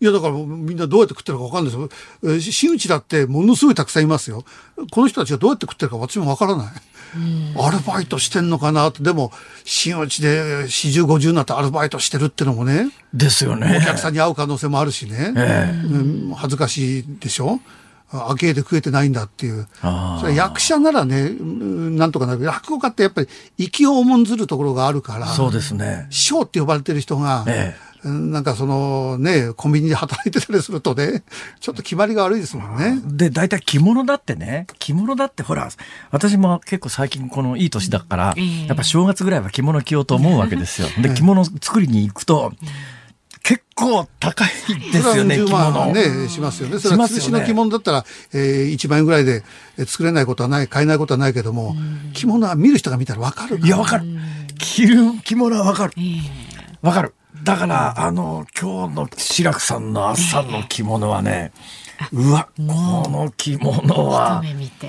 いや、だからみんなどうやって食ってるか分かんないですよ。真打ちだってものすごいたくさんいますよ。この人たちがどうやって食ってるか私も分からない。アルバイトしてんのかなって、でも、真打ちで40、50になってアルバイトしてるってのもね。ですよね。お客さんに会う可能性もあるしね。えー、うん、恥ずかしいでしょ？明けで食えてないんだっていう。それ役者ならね、なんとかなる。落語家ってやっぱり息を重んずるところがあるから。そうですね。師匠って呼ばれてる人が、ええなんかそのね、コンビニで働いてたりするとね、ちょっと決まりが悪いですもんね。で、大体着物だってね、着物だってほら、私も結構最近このいい年だから、やっぱ正月ぐらいは着物着ようと思うわけですよ。で、着物作りに行くと、結構高いですよね、着物。ね、しますよね。それは通しの着物だったら、えー、1万円ぐらいで作れないことはない、買えないことはないけども、着物は見る人が見たらわかるいや、わかる。着る着物はわかる。わかる。だから、あの、今日の志らくさんの朝の着物はね、うわ、この着物は、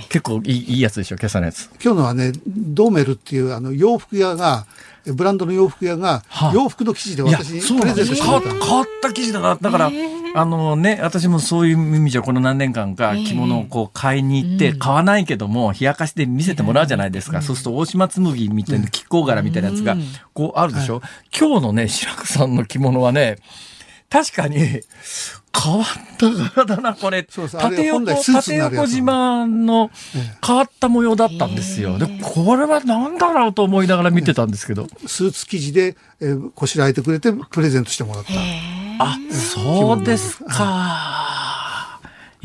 結構いいいいやつでしょ、今朝のやつ。今日のはね、ドーメルっていうあの洋服屋が、ブランドの洋服屋が、洋服の生地で私にプレゼントして変わった生地だな。だから、あのね、私もそういう意味じゃこの何年間か着物をこう買いに行って、買わないけども、冷やかしで見せてもらうじゃないですか。そうすると大島紬みたいな亀甲柄みたいなやつが、こうあるでしょ？今日のね、白くさんの着物はね、確かに、変わった柄だな、これ。そうそう縦横、縦横縞の変わった模様だったんですよ。で、これは何だろうと思いながら見てたんですけど。スーツ生地で、えー、こしらえてくれてプレゼントしてもらった。あ、そうですか。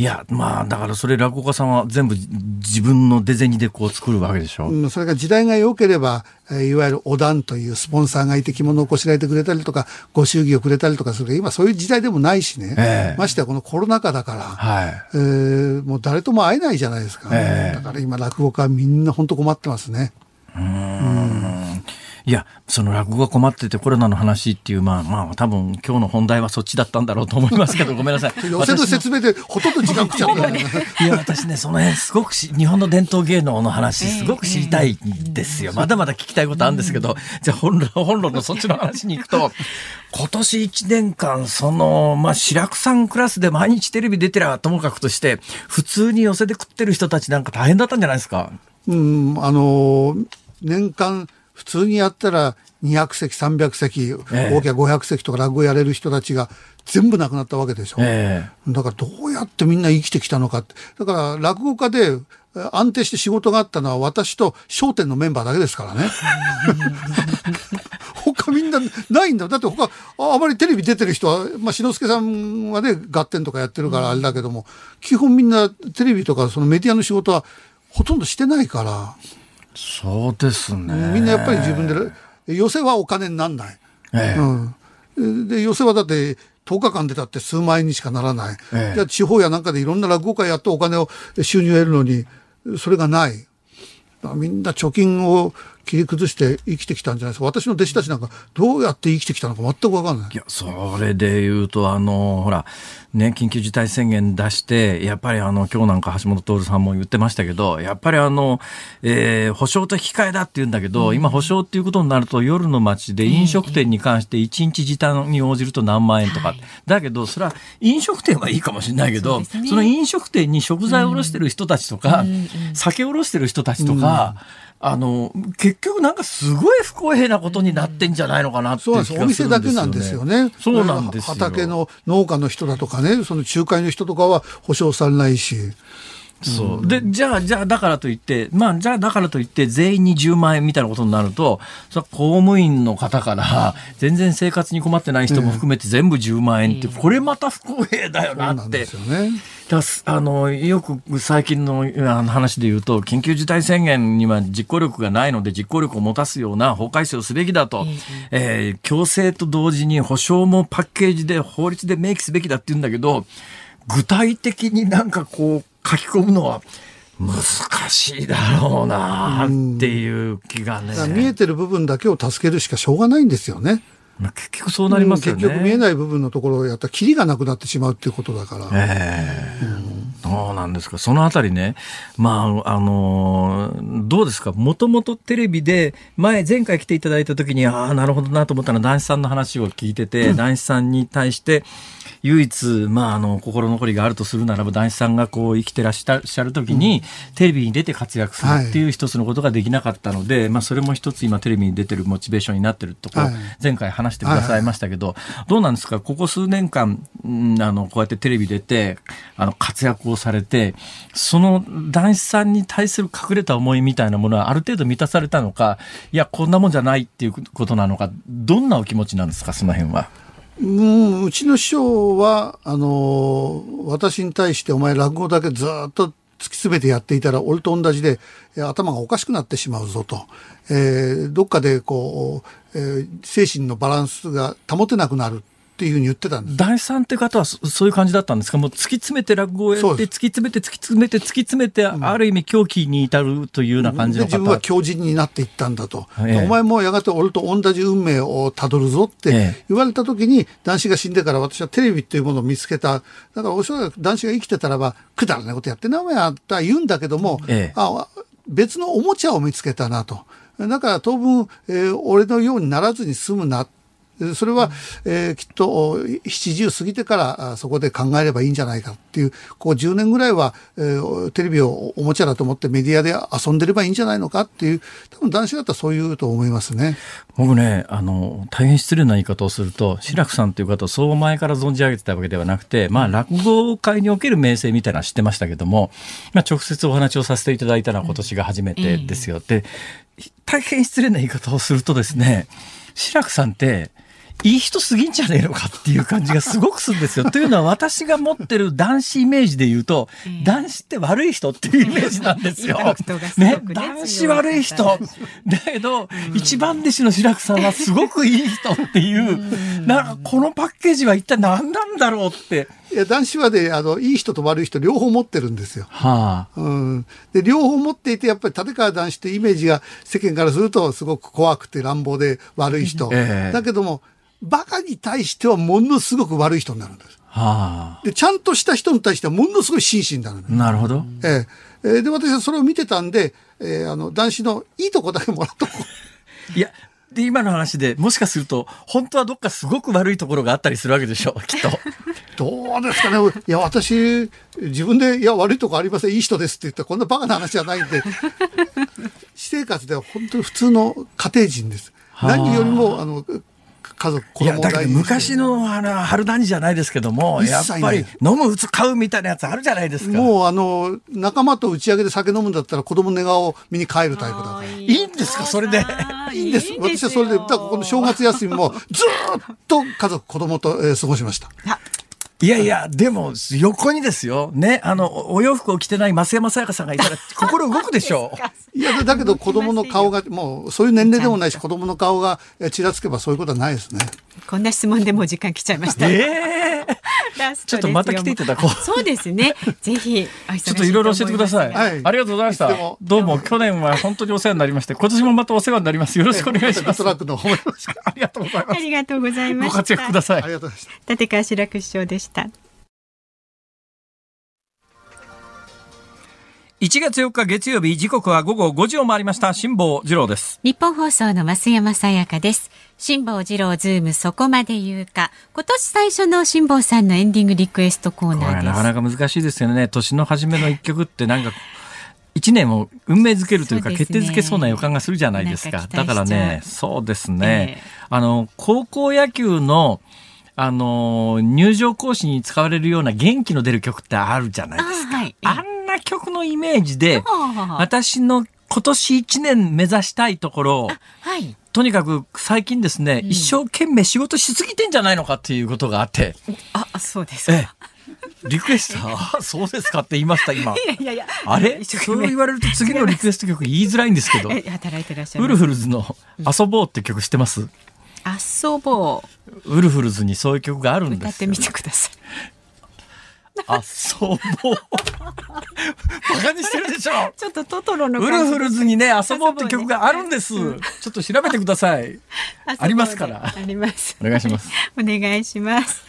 いや、まあ、だからそれ落語家さんは全部自分の出銭でこう作るわけでしょ。うん、それが時代が良ければ、いわゆるお団というスポンサーがいて着物をこしらえてくれたりとか、ご祝儀をくれたりとかする今そういう時代でもないしね。えー、ましてやこのコロナ禍だから、はい、えー、もう誰とも会えないじゃないですか。えー、だから今落語家はみんな本当困ってますね。うんいや、その落語が困っててコロナの話っていう、まあまあ、多分今日の本題はそっちだったんだろうと思いますけど、<laughs> ごめんなさい。寄せの説明でほとんど時間くちゃった。いや、私ね、その辺すごくし、日本の伝統芸能の話、すごく知りたいんですよ。まだまだ聞きたいことあるんですけど、じゃあ本論、本論のそっちの話に行くと、<laughs> 今年1年間、その、まあ、白くさんクラスで毎日テレビ出てりゃともかくとして、普通に寄せで食ってる人たちなんか大変だったんじゃないですか？うん、あの年間、普通にやったら200席、300席、大きな500席とか落語やれる人たちが全部なくなったわけでしょ。えー、だからどうやってみんな生きてきたのかって。だから落語家で安定して仕事があったのは私と笑点のメンバーだけですからね。<laughs> 他みんなないんだ。だって他、あまりテレビ出てる人は、まあ、篠介さんはね、合点とかやってるからあれだけども、基本みんなテレビとかそのメディアの仕事はほとんどしてないから。そうですね。みんなやっぱり自分で、寄せはお金になんない。ええ、うん。で、寄せはだって10日間出たって数万円にしかならない。ええ、じゃあ地方やなんかでいろんな落語会やってお金を収入を得るのに、それがない。みんな貯金を切り崩して生きてきたんじゃないですか。私の弟子たちなんかどうやって生きてきたのか全く分かんない。いや、それで言うと、あの、ほら、ね、緊急事態宣言出して、やっぱりあの、今日なんか橋本徹さんも言ってましたけど、やっぱりあの、えー、保証と引き換えだって言うんだけど、うん、今保証っていうことになると夜の街で飲食店に関して1日時短に応じると何万円とか。だけど、それは飲食店はいいかもしれないけど、そ、ね,、の飲食店に食材を卸してる人たちとか、うん、酒を卸してる人たちとか、うんあの、結局なんかすごい不公平なことになってんじゃないのかなっていう気がするんですよ、ね、お店だけなんですよね。そうなんです畑の農家の人だとかね、その仲介の人とかは保証されないし。そう。で、じゃあ、じゃあ、だからといって、まあ、じゃあ、だからといって、全員に10万円みたいなことになると、そ公務員の方から、<laughs> 全然生活に困ってない人も含めて全部10万円って、これまた不公平だよなって。そうなんですよね。だあのよく最近の話で言うと緊急事態宣言には実行力がないので実行力を持たすような法改正をすべきだと、えー、強制と同時に保障もパッケージで法律で明記すべきだって言うんだけど具体的になんかこう書き込むのは難しいだろうなっていう気がね、見えてる部分だけを助けるしかしょうがないんですよね。結局そうなりますよね、うん、結局見えない部分のところをやったら、キリがなくなってしまうっていうことだから。えー、うんそうなんですか。そのあたりね、まあ、あのどうですか？もともとテレビで、前、前回来ていただいた時に、ああ、なるほどなと思ったのは、男子さんの話を聞いてて、うん、男子さんに対して、唯一、まあ、あの、心残りがあるとするならば、男子さんがこう生きてらっしゃる時に、うん、テレビに出て活躍するっていう一つのことができなかったので、はい、まあ、それも一つ今テレビに出てるモチベーションになってるところ、はい、前回話してくださいましたけど、はい、どうなんですか？ここ数年間、あの、こうやってテレビ出て、あの、活躍をされて、その男子さんに対する隠れた思いみたいなものはある程度満たされたのか、いや、こんなもんじゃないっていうことなのか、どんなお気持ちなんですか、その辺は。うん、うちの師匠は、あの私に対してお前落語だけずっと突き詰めてやっていたら、俺と同じで、頭がおかしくなってしまうぞと。えー、どっかでこう、えー、精神のバランスが保てなくなるっていうふうに言ってたんです。第三って方はそういう感じだったんですか？もう突き詰めて落語をやって、突き詰めて突き詰めて突き詰めて、ある意味狂気に至るというような感じの方、自分は狂人になっていったんだと。ええ、お前もやがて俺と同じ運命をたどるぞって言われた時に、男子が死んでから私はテレビっていうものを見つけた。だからおそらく男子が生きてたらば、くだらないことやってなお前は言うんだけども、え、あ別のおもちゃを見つけたなと。だから当分、えー、俺のようにならずに済むなそれは、えー、きっと70過ぎてからそこで考えればいいんじゃないかっていう、こう10年ぐらいは、えー、テレビをおもちゃだと思ってメディアで遊んでればいいんじゃないのかっていう、多分男子だったらそういうと思いますね。僕ね、あの、大変失礼な言い方をすると、志らくさんという方をそう前から存じ上げてたわけではなくて、まあ、落語界における名声みたいなのは知ってましたけども、まあ、直接お話をさせていただいたのは今年が初めてですよ。で、大変失礼な言い方をするとですね、志らくさんって、いい人すぎんじゃねえのかっていう感じがすごくするんですよ。<laughs> というのは私が持ってる男子イメージで言うと、男子って悪い人っていうイメージなんですよ。ね、男子悪い人。だけど、一番弟子の白くさんはすごくいい人っていう、なん。かこのパッケージは一体何なんだろうって。いや男子はねあのいい人と悪い人両方持ってるんですよ。はあ。うん、で両方持っていてやっぱり立川談志ってイメージが世間からするとすごく怖くて乱暴で悪い人、えー、だけどもバカに対してはものすごく悪い人になるんです。はあ、でちゃんとした人に対してはものすごい真摯になるなるほど。えー、で私はそれを見てたんで、えー、あの男子のいいとこだけもらっとこう。<laughs> いやで、今の話でもしかすると、本当はどっかすごく悪いところがあったりするわけでしょう、<laughs> きっと。どうですかね。いや、私、自分で、いや、悪いとこありません、いい人ですって言ったら、こんなバカな話じゃないんで、私生活では本当に普通の家庭人です。何よりも、あの、家族、子供だけど昔のあの春何じゃないですけども、やっぱり飲む、打つ、買うみたいなやつあるじゃないですか。もうあの、仲間と打ち上げで酒飲むんだったら子供の寝顔を見に帰るタイプだ。いいんですか、それで？いいんです。私はそれで、だからこの正月休みもずっと家族、子供と、えー、過ごしました。いやいや、でも、横にですよ。ね、あの、お洋服を着てない増山さやかさんがいたら、<laughs> 心動くでしょう。いや、だけど子供の顔が、もう、そういう年齢でもないし、子供の顔がちらつけばそういうことはないですね。こんな質問でもう時間来ちゃいました。ええー、ちょっとまた来ていただこう。そうですね。ぜひ、ちょっといろいろ教えてください。はい。ありがとうございました。どうも、去年は本当にお世話になりまして、今年もまたお世話になります。よろしくお願いします。ありがとうございます。ありがとうございます。ご活躍ください。ありがとうございます。立川志らく師匠でした。1月4日月曜日時刻は午後5時を回りました。辛坊治郎です。日本放送の増山さやかです。辛坊治郎ズームそこまで言うか。今年最初の辛坊さんのエンディングリクエストコーナーです。なかなか難しいですよね。年の初めの一曲ってなんか一年を運命づけるというか、決定づけそうな予感がするじゃないですか。だからね、そうですね。えー、あの、高校野球の、あの、入場行進に使われるような元気の出る曲ってあるじゃないですか。あはい、あんな曲のイメージで、私の今年1年目指したいところ、はい、とにかく最近ですね、うん、一生懸命仕事しすぎてんじゃないのかっていうことがあって。あ、そうですか。リクエスト、あ <laughs> そうですかって言いました、今。<laughs> いやいやいやあれ？そう言われると次のリクエスト曲言いづらいんですけど。働いてらっしゃる。ウルフルズの遊ぼうって曲知ってます？遊ぼう。ウルフルズにそういう曲があるんです歌ってみてください。遊ぼう。バカにしてるでしょ。ちょっとトトロの。ウルフルズにね、遊ぼうって曲があるんです。ちょっと調べてください。<laughs> ありますから。あります。お願いします。<laughs> お願いします。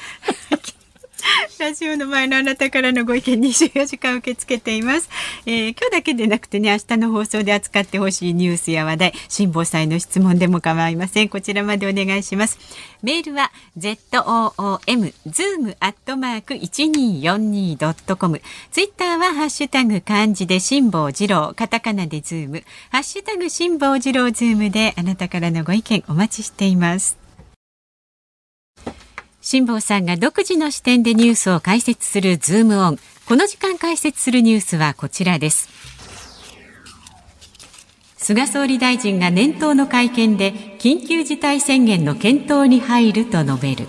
ラジオの前のあなたからのご意見24時間受け付けています、えー、今日だけでなくてね明日の放送で扱ってほしいニュースや話題辛坊さんの質問でも構いません。こちらまでお願いします。メールは zoom zoom アットマーク 1242.com ツイッターはハッシュタグ漢字で辛坊治郎。カタカナでズーム。ハッシュタグ辛坊治郎ズームであなたからのご意見お待ちしています。辛坊さんが独自の視点でニュースを解説するズームオン。この時間解説するニュースはこちらです。菅総理大臣が年頭の会見で緊急事態宣言の検討に入ると述べる。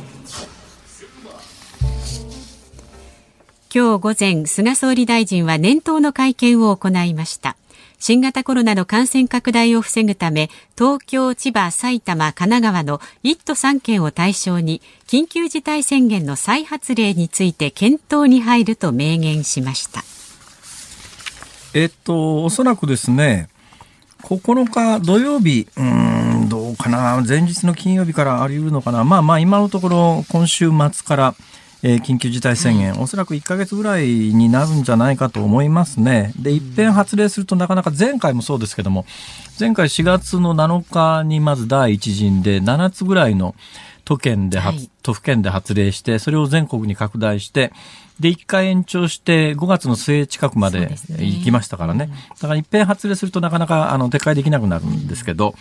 今日午前、菅総理大臣は年頭の会見を行いました。新型コロナの感染拡大を防ぐため東京、千葉、埼玉、神奈川の1都3県を対象に緊急事態宣言の再発令について検討に入ると明言しました。えっとおそらくですね9日土曜日うんどうかな前日の金曜日からあり得るのかな。まあまあ今のところ今週末からえー、緊急事態宣言、おそらく1か月ぐらいになるんじゃないかと思いますね。で、一遍発令するとなかなか前回もそうですけども、前回4月の7日にまず第一陣で7つぐらいの都県で、はい、都府県で発令して、それを全国に拡大して、で、1回延長して5月の末近くまで行きましたからね。ねだから一遍発令するとなかなかあの撤回できなくなるんですけど、うん、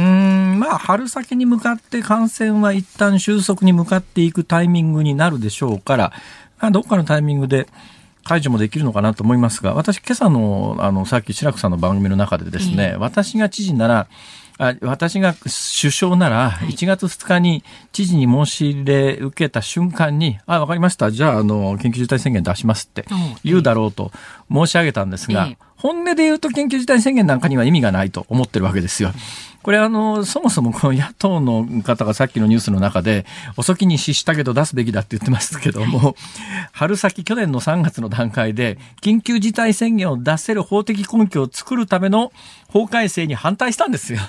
まあ、春先に向かって感染は一旦収束に向かっていくタイミングになるでしょうから、まあ、どっかのタイミングで解除もできるのかなと思いますが、私、今朝の、あの、さっき白くさんの番組の中でですね、私が知事なら、あ私が首相なら、1月2日に知事に申し入れ受けた瞬間に、あ、わかりました。じゃあ、あの、緊急事態宣言出しますって言うだろうと申し上げたんですが、本音で言うと緊急事態宣言なんかには意味がないと思ってるわけですよ。これあの、そもそもこの野党の方がさっきのニュースの中で、遅きに失したけど出すべきだって言ってますけども、<laughs> 春先、去年の3月の段階で、緊急事態宣言を出せる法的根拠を作るための法改正に反対したんですよ。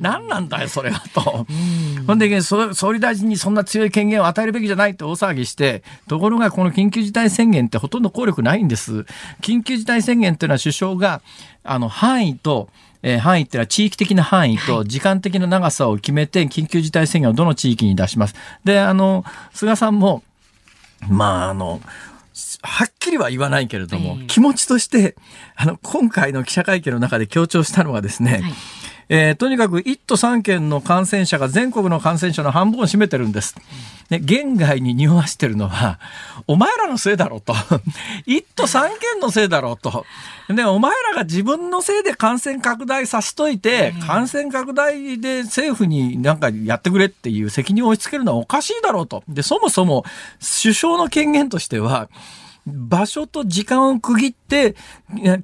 何なんだよ、それはと。ほんで、総理大臣にそんな強い権限を与えるべきじゃないって大騒ぎして、ところがこの緊急事態宣言ってほとんど効力ないんです。緊急事態宣言っていうのは首相が、あの、範囲と、えー、範囲っていうのは地域的な範囲と時間的な長さを決めて緊急事態宣言をどの地域に出します。で、あの、菅さんも、まあ、あの、はっきりは言わないけれども、えー、気持ちとして、あの、今回の記者会見の中で強調したのはですね、はいえー、とにかく1都3県の感染者が全国の感染者の半分を占めてるんです。ね、現外に匂わしてるのは、お前らのせいだろうと。<laughs> 1都3県のせいだろうと。で、お前らが自分のせいで感染拡大させといて、感染拡大で政府になんかやってくれっていう責任を押し付けるのはおかしいだろうと。で、そもそも首相の権限としては、場所と時間を区切って、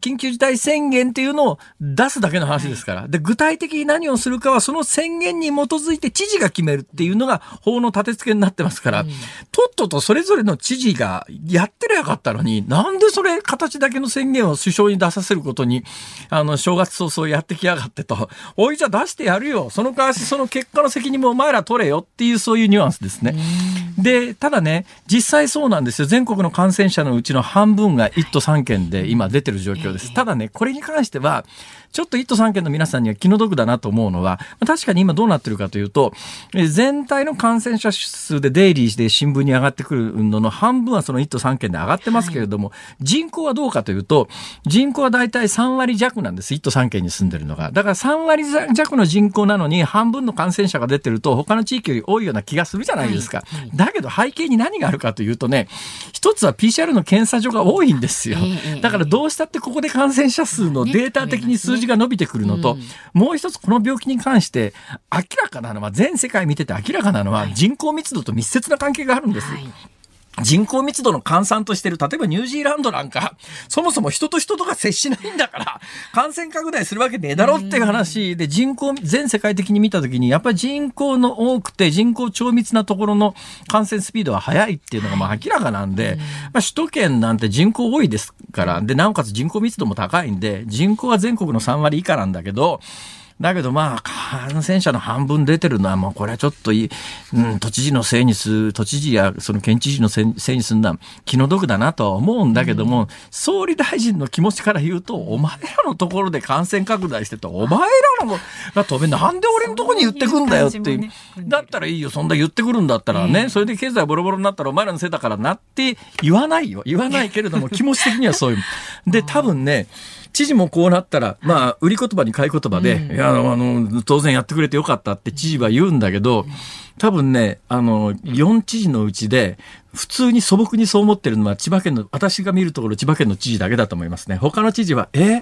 緊急事態宣言っていうのを出すだけの話ですから。で、具体的に何をするかは、その宣言に基づいて知事が決めるっていうのが法の立て付けになってますから、うん、とっととそれぞれの知事がやってりゃよかったのに、なんでそれ形だけの宣言を首相に出させることに、あの、正月早々やってきやがってと、おいじゃ出してやるよ。その代わりその結果の責任もお前ら取れよっていうそういうニュアンスですね。で、ただね、実際そうなんですよ。全国の感染者のうちの半分が1都3県で今出てる状況です。ただね、これに関しては、ちょっと1都3県の皆さんには気の毒だなと思うのは、確かに今どうなってるかというと、全体の感染者数でデイリーで新聞に上がってくるのの半分はその1都3県で上がってますけれども、はい、人口はどうかというと、人口は大体3割弱なんです。1都3県に住んでるのが。だから3割弱の人口なのに半分の感染者が出てると他の地域より多いような気がするじゃないですか。はいはい、だけど背景に何があるかというとね、一つは PCR の検査所が多いんですよ。だからどうしたってここで感染者数のデータ的に数字が伸びてくるのと、もう一つこの病気に関して明らかなのは、全世界見てて明らかなのは人口密度と密接な関係があるんです。人口密度の換算としてる、例えばニュージーランドなんか、そもそも人と人とが接しないんだから、感染拡大するわけねえだろっていう話で、人口、全世界的に見たときに、やっぱり人口の多くて、人口超密なところの感染スピードは速いっていうのがまあ明らかなんで、まあ、首都圏なんて人口多いですから、で、なおかつ人口密度も高いんで、人口は全国の3割以下なんだけど、だけどまあ、感染者の半分出てるのはもうこれはちょっといい、うん、都知事のせいにする、都知事やその県知事のせいにするのは気の毒だなとは思うんだけども、うん、総理大臣の気持ちから言うと、お前らのところで感染拡大してと、お前らのが飛べなんで俺のところに言ってくんだよって、ね、だったらいいよ、そんな言ってくるんだったらね、えー、それで経済ボロボロになったらお前らのせいだからなって言わないよ。言わないけれども、<laughs> 気持ち的にはそういう。で、多分ね、知事もこうなったら、まあ、売り言葉に買い言葉で、うん、いや、あの、当然やってくれてよかったって知事は言うんだけど、多分ね、あの、4知事のうちで、普通に素朴にそう思ってるのは千葉県の、私が見るところ千葉県の知事だけだと思いますね。他の知事は、え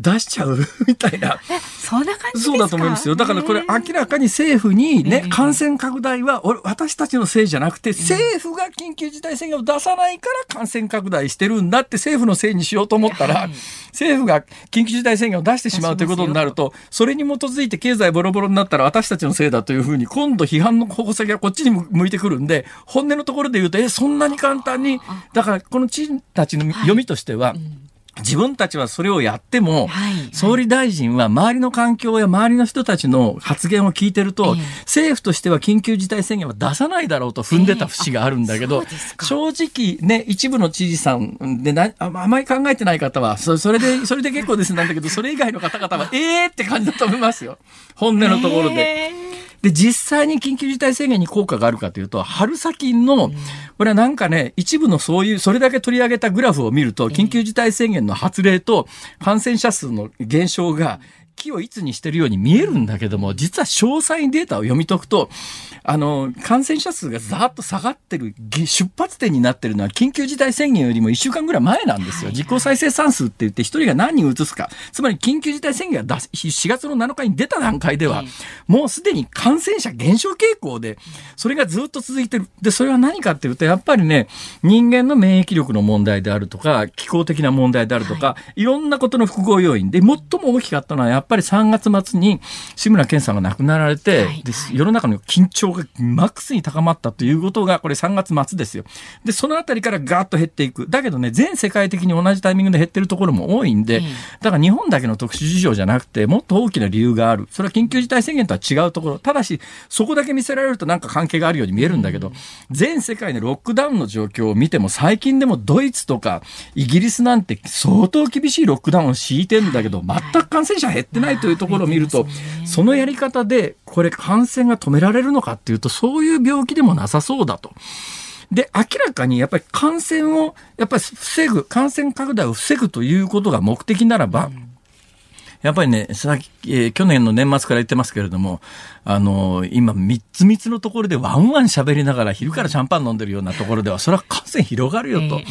出しちゃう？<laughs> みたいな。そんな感じそうだと思いますよ。だからこれ明らかに政府にね、感染拡大は私たちのせいじゃなくて、政府が緊急事態宣言を出さないから感染拡大してるんだって政府のせいにしようと思ったら、政府が緊急事態宣言を出してしまうということになると、それに基づいて経済ボロボロになったら私たちのせいだというふうに、今度批判の矛先がこっちに向いてくるんで、本音のところで言うと、え、そんなに簡単に、だからこの知事たちの読みとしては、自分たちはそれをやっても、はい。はい、総理大臣は周りの環境や周りの人たちの発言を聞いてると、えー、政府としては緊急事態宣言は出さないだろうと踏んでた節があるんだけど、えー、正直ね、一部の知事さんでなああまり考えてない方は、そそれで、それで結構ですなんだけど、それ以外の方々は、ええー、って感じだと思いますよ。本音のところで。えー。で、実際に緊急事態宣言に効果があるかというと、春先の、これはなんかね、一部のそういう、それだけ取り上げたグラフを見ると、緊急事態宣言の発令と感染者数の減少が、木をいつにしてるように見えるんだけども、実は詳細にデータを読み解くと、あの、感染者数がざーっと下がってる、出発点になってるのは緊急事態宣言よりも1週間ぐらい前なんですよ。実効再生産数って言って1人が何人移すか。つまり緊急事態宣言が4月の7日に出た段階では、もうすでに感染者減少傾向で、それがずっと続いてる。で、それは何かっていうと、やっぱりね、人間の免疫力の問題であるとか、気候的な問題であるとか、いろんなことの複合要因で、最も大きかったのはやっぱぱり3月末に志村けんさんが亡くなられて、はい、で世の中の緊張がマックスに高まったということが、これ3月末ですよ。で、そのあたりからガーッと減っていく。だけどね、全世界的に同じタイミングで減ってるところも多いんで、だから日本だけの特殊事情じゃなくて、もっと大きな理由がある。それは緊急事態宣言とは違うところ。ただし、そこだけ見せられるとなんか関係があるように見えるんだけど、全世界のロックダウンの状況を見ても、最近でもドイツとかイギリスなんて相当厳しいロックダウンを敷いてんだけど、全く感染者減ってないというところを見ると、そのやり方で、これ感染が止められるのかっていうと、そういう病気でもなさそうだと。で、明らかにやっぱり感染を、やっぱり防ぐ、感染拡大を防ぐということが目的ならば、うんやっぱりね、さっき、えー、去年の年末から言ってますけれども、あのー、今、三つ三つのところでワンワン喋りながら昼からシャンパン飲んでるようなところでは、それは感染広がるよと。え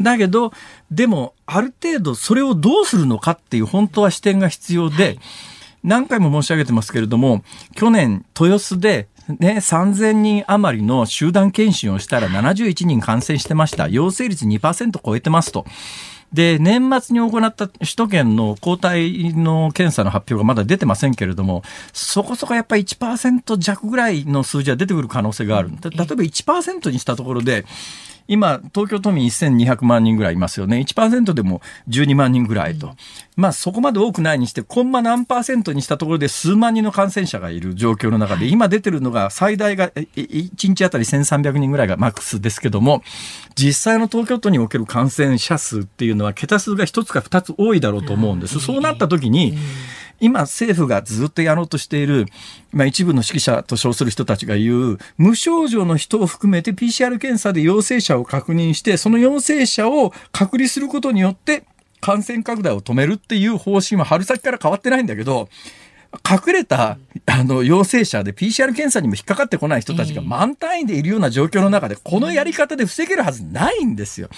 ー、だけど、でも、ある程度それをどうするのかっていう本当は視点が必要で、はい、何回も申し上げてますけれども、去年、豊洲で、ね、3000人余りの集団検診をしたら71人感染してました。陽性率2%超えてますと。で、年末に行った首都圏の抗体の検査の発表がまだ出てませんけれども、そこそこやっぱり1%弱ぐらいの数字は出てくる可能性がある。例えば1%にしたところで、今、東京都民1200万人ぐらいいますよね。1%でも12万人ぐらいと。まあそこまで多くないにして、コンマ何パーセントにしたところで数万人の感染者がいる状況の中で、今出てるのが最大が1日あたり1300人ぐらいがマックスですけども、実際の東京都における感染者数っていうのは桁数が1つか2つ多いだろうと思うんです。そうなった時に、今政府がずっとやろうとしている、まあ、一部の指揮者と称する人たちが言う、無症状の人を含めて PCR 検査で陽性者を確認して、その陽性者を隔離することによって、感染拡大を止めるっていう方針は春先から変わってないんだけど、隠れたあの陽性者で PCR 検査にも引っかかってこない人たちが満単位でいるような状況の中で、このやり方で防げるはずないんですよ。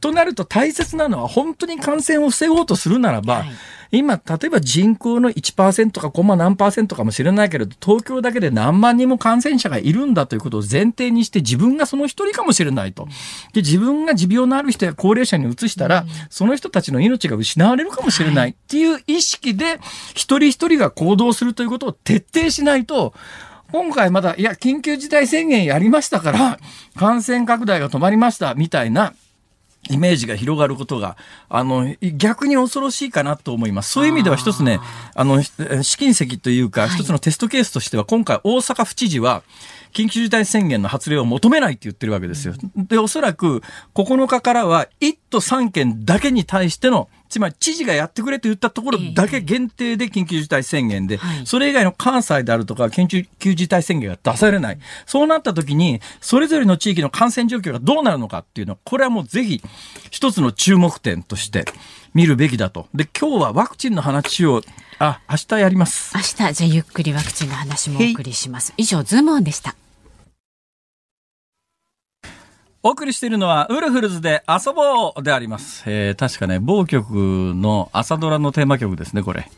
となると大切なのは本当に感染を防ごうとするならば、今、例えば人口の1%かコマ何パーセントかもしれないけれど、東京だけで何万人も感染者がいるんだということを前提にして自分がその一人かもしれないと。で、自分が持病のある人や高齢者に移したら、その人たちの命が失われるかもしれない。っていう意識で、一人一人が行動するということを徹底しないと、今回まだ、いや、緊急事態宣言やりましたから、感染拡大が止まりました、みたいな、イメージが広がることが、あの、逆に恐ろしいかなと思います。そういう意味では一つね、あの、試金石というか、一つのテストケースとしては、今回大阪府知事は、緊急事態宣言の発令を求めないって言ってるわけですよ。で、おそらく9日からは1都3県だけに対してのつまり知事がやってくれと言ったところだけ限定で緊急事態宣言で、それ以外の関西であるとか緊急事態宣言が出されない。そうなった時に、それぞれの地域の感染状況がどうなるのかっていうのは、これはもうぜひ一つの注目点として見るべきだと。で、今日はワクチンの話を、あ、明日やります。明日、じゃあゆっくりワクチンの話もお送りします。以上、ズームオンでした。お送りしているのは、ウルフルズで遊ぼうであります。えー、確かね、某局の朝ドラのテーマ曲ですね、これ。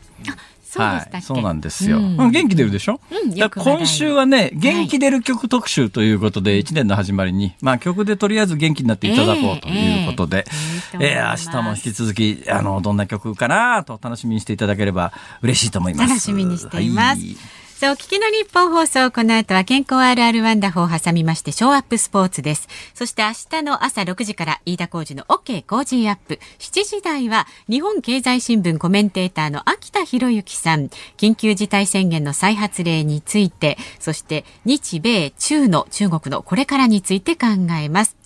はい、そうなんですよ。うん、元気出るでしょ、うん、今週はね、元気出る曲特集ということで、一年の始まりに、まあ曲でとりあえず元気になっていただこうということで、えー、えー、明日も引き続き、あの、どんな曲かなと楽しみにしていただければ嬉しいと思います。楽しみにしています。はいさあ、お聞きの日本放送、この後は健康あるあるワンダホーを挟みまして、ショーアップスポーツです。そして明日の朝6時から、飯田浩二の OK 工事アップ。7時台は、日本経済新聞コメンテーターの秋田博之さん。緊急事態宣言の再発令について、そして日米中の中国のこれからについて考えます。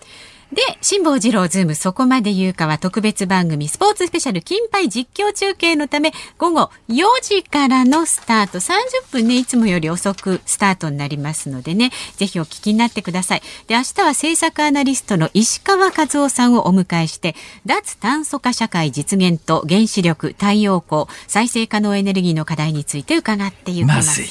で、辛坊治郎ズームそこまで言うかは特別番組スポーツスペシャル金杯実況中継のため午後4時からのスタート30分ねいつもより遅くスタートになりますのでねぜひお聞きになってくださいで明日は政策アナリストの石川和男さんをお迎えして脱炭素化社会実現と原子力太陽光再生可能エネルギーの課題について伺っていきます。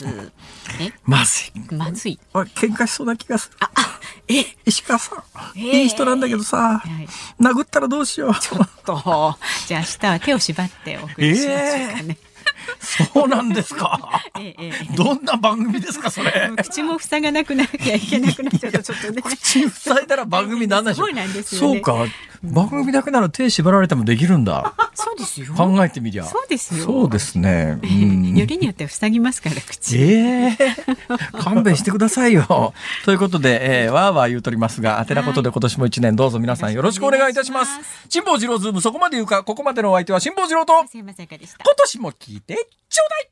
え？まずい。まずい。喧嘩しそうな気がする。あ、あえ？石川さん、いい人なんだけどさ、はい、殴ったらどうしよう。ちょっと、じゃあ明日は手を縛ってお送りしましょうかね。えー <laughs> そうなんですか。ええ、どんな番組ですか、それ。口も塞がなくなきゃいけなくなっちゃうと、ちょっとね。口塞いだら番組なんでしょう。<laughs> そうなんですよ、ね、そうか。番組だけなら手縛られてもできるんだ。そうですよ。考えてみりゃ。そうですよ。そうですね。うん、<laughs> よりによって塞ぎますから、口。ええー、勘弁してくださいよ。<laughs> ということで、えー、わーわー言うとりますが、あてなことで今年も一年どうぞ皆さんよろしくお願いいたします。辛坊治郎ズームそこまで言うか、ここまでのお相手は辛坊治郎と、今年も聞いてちょうだい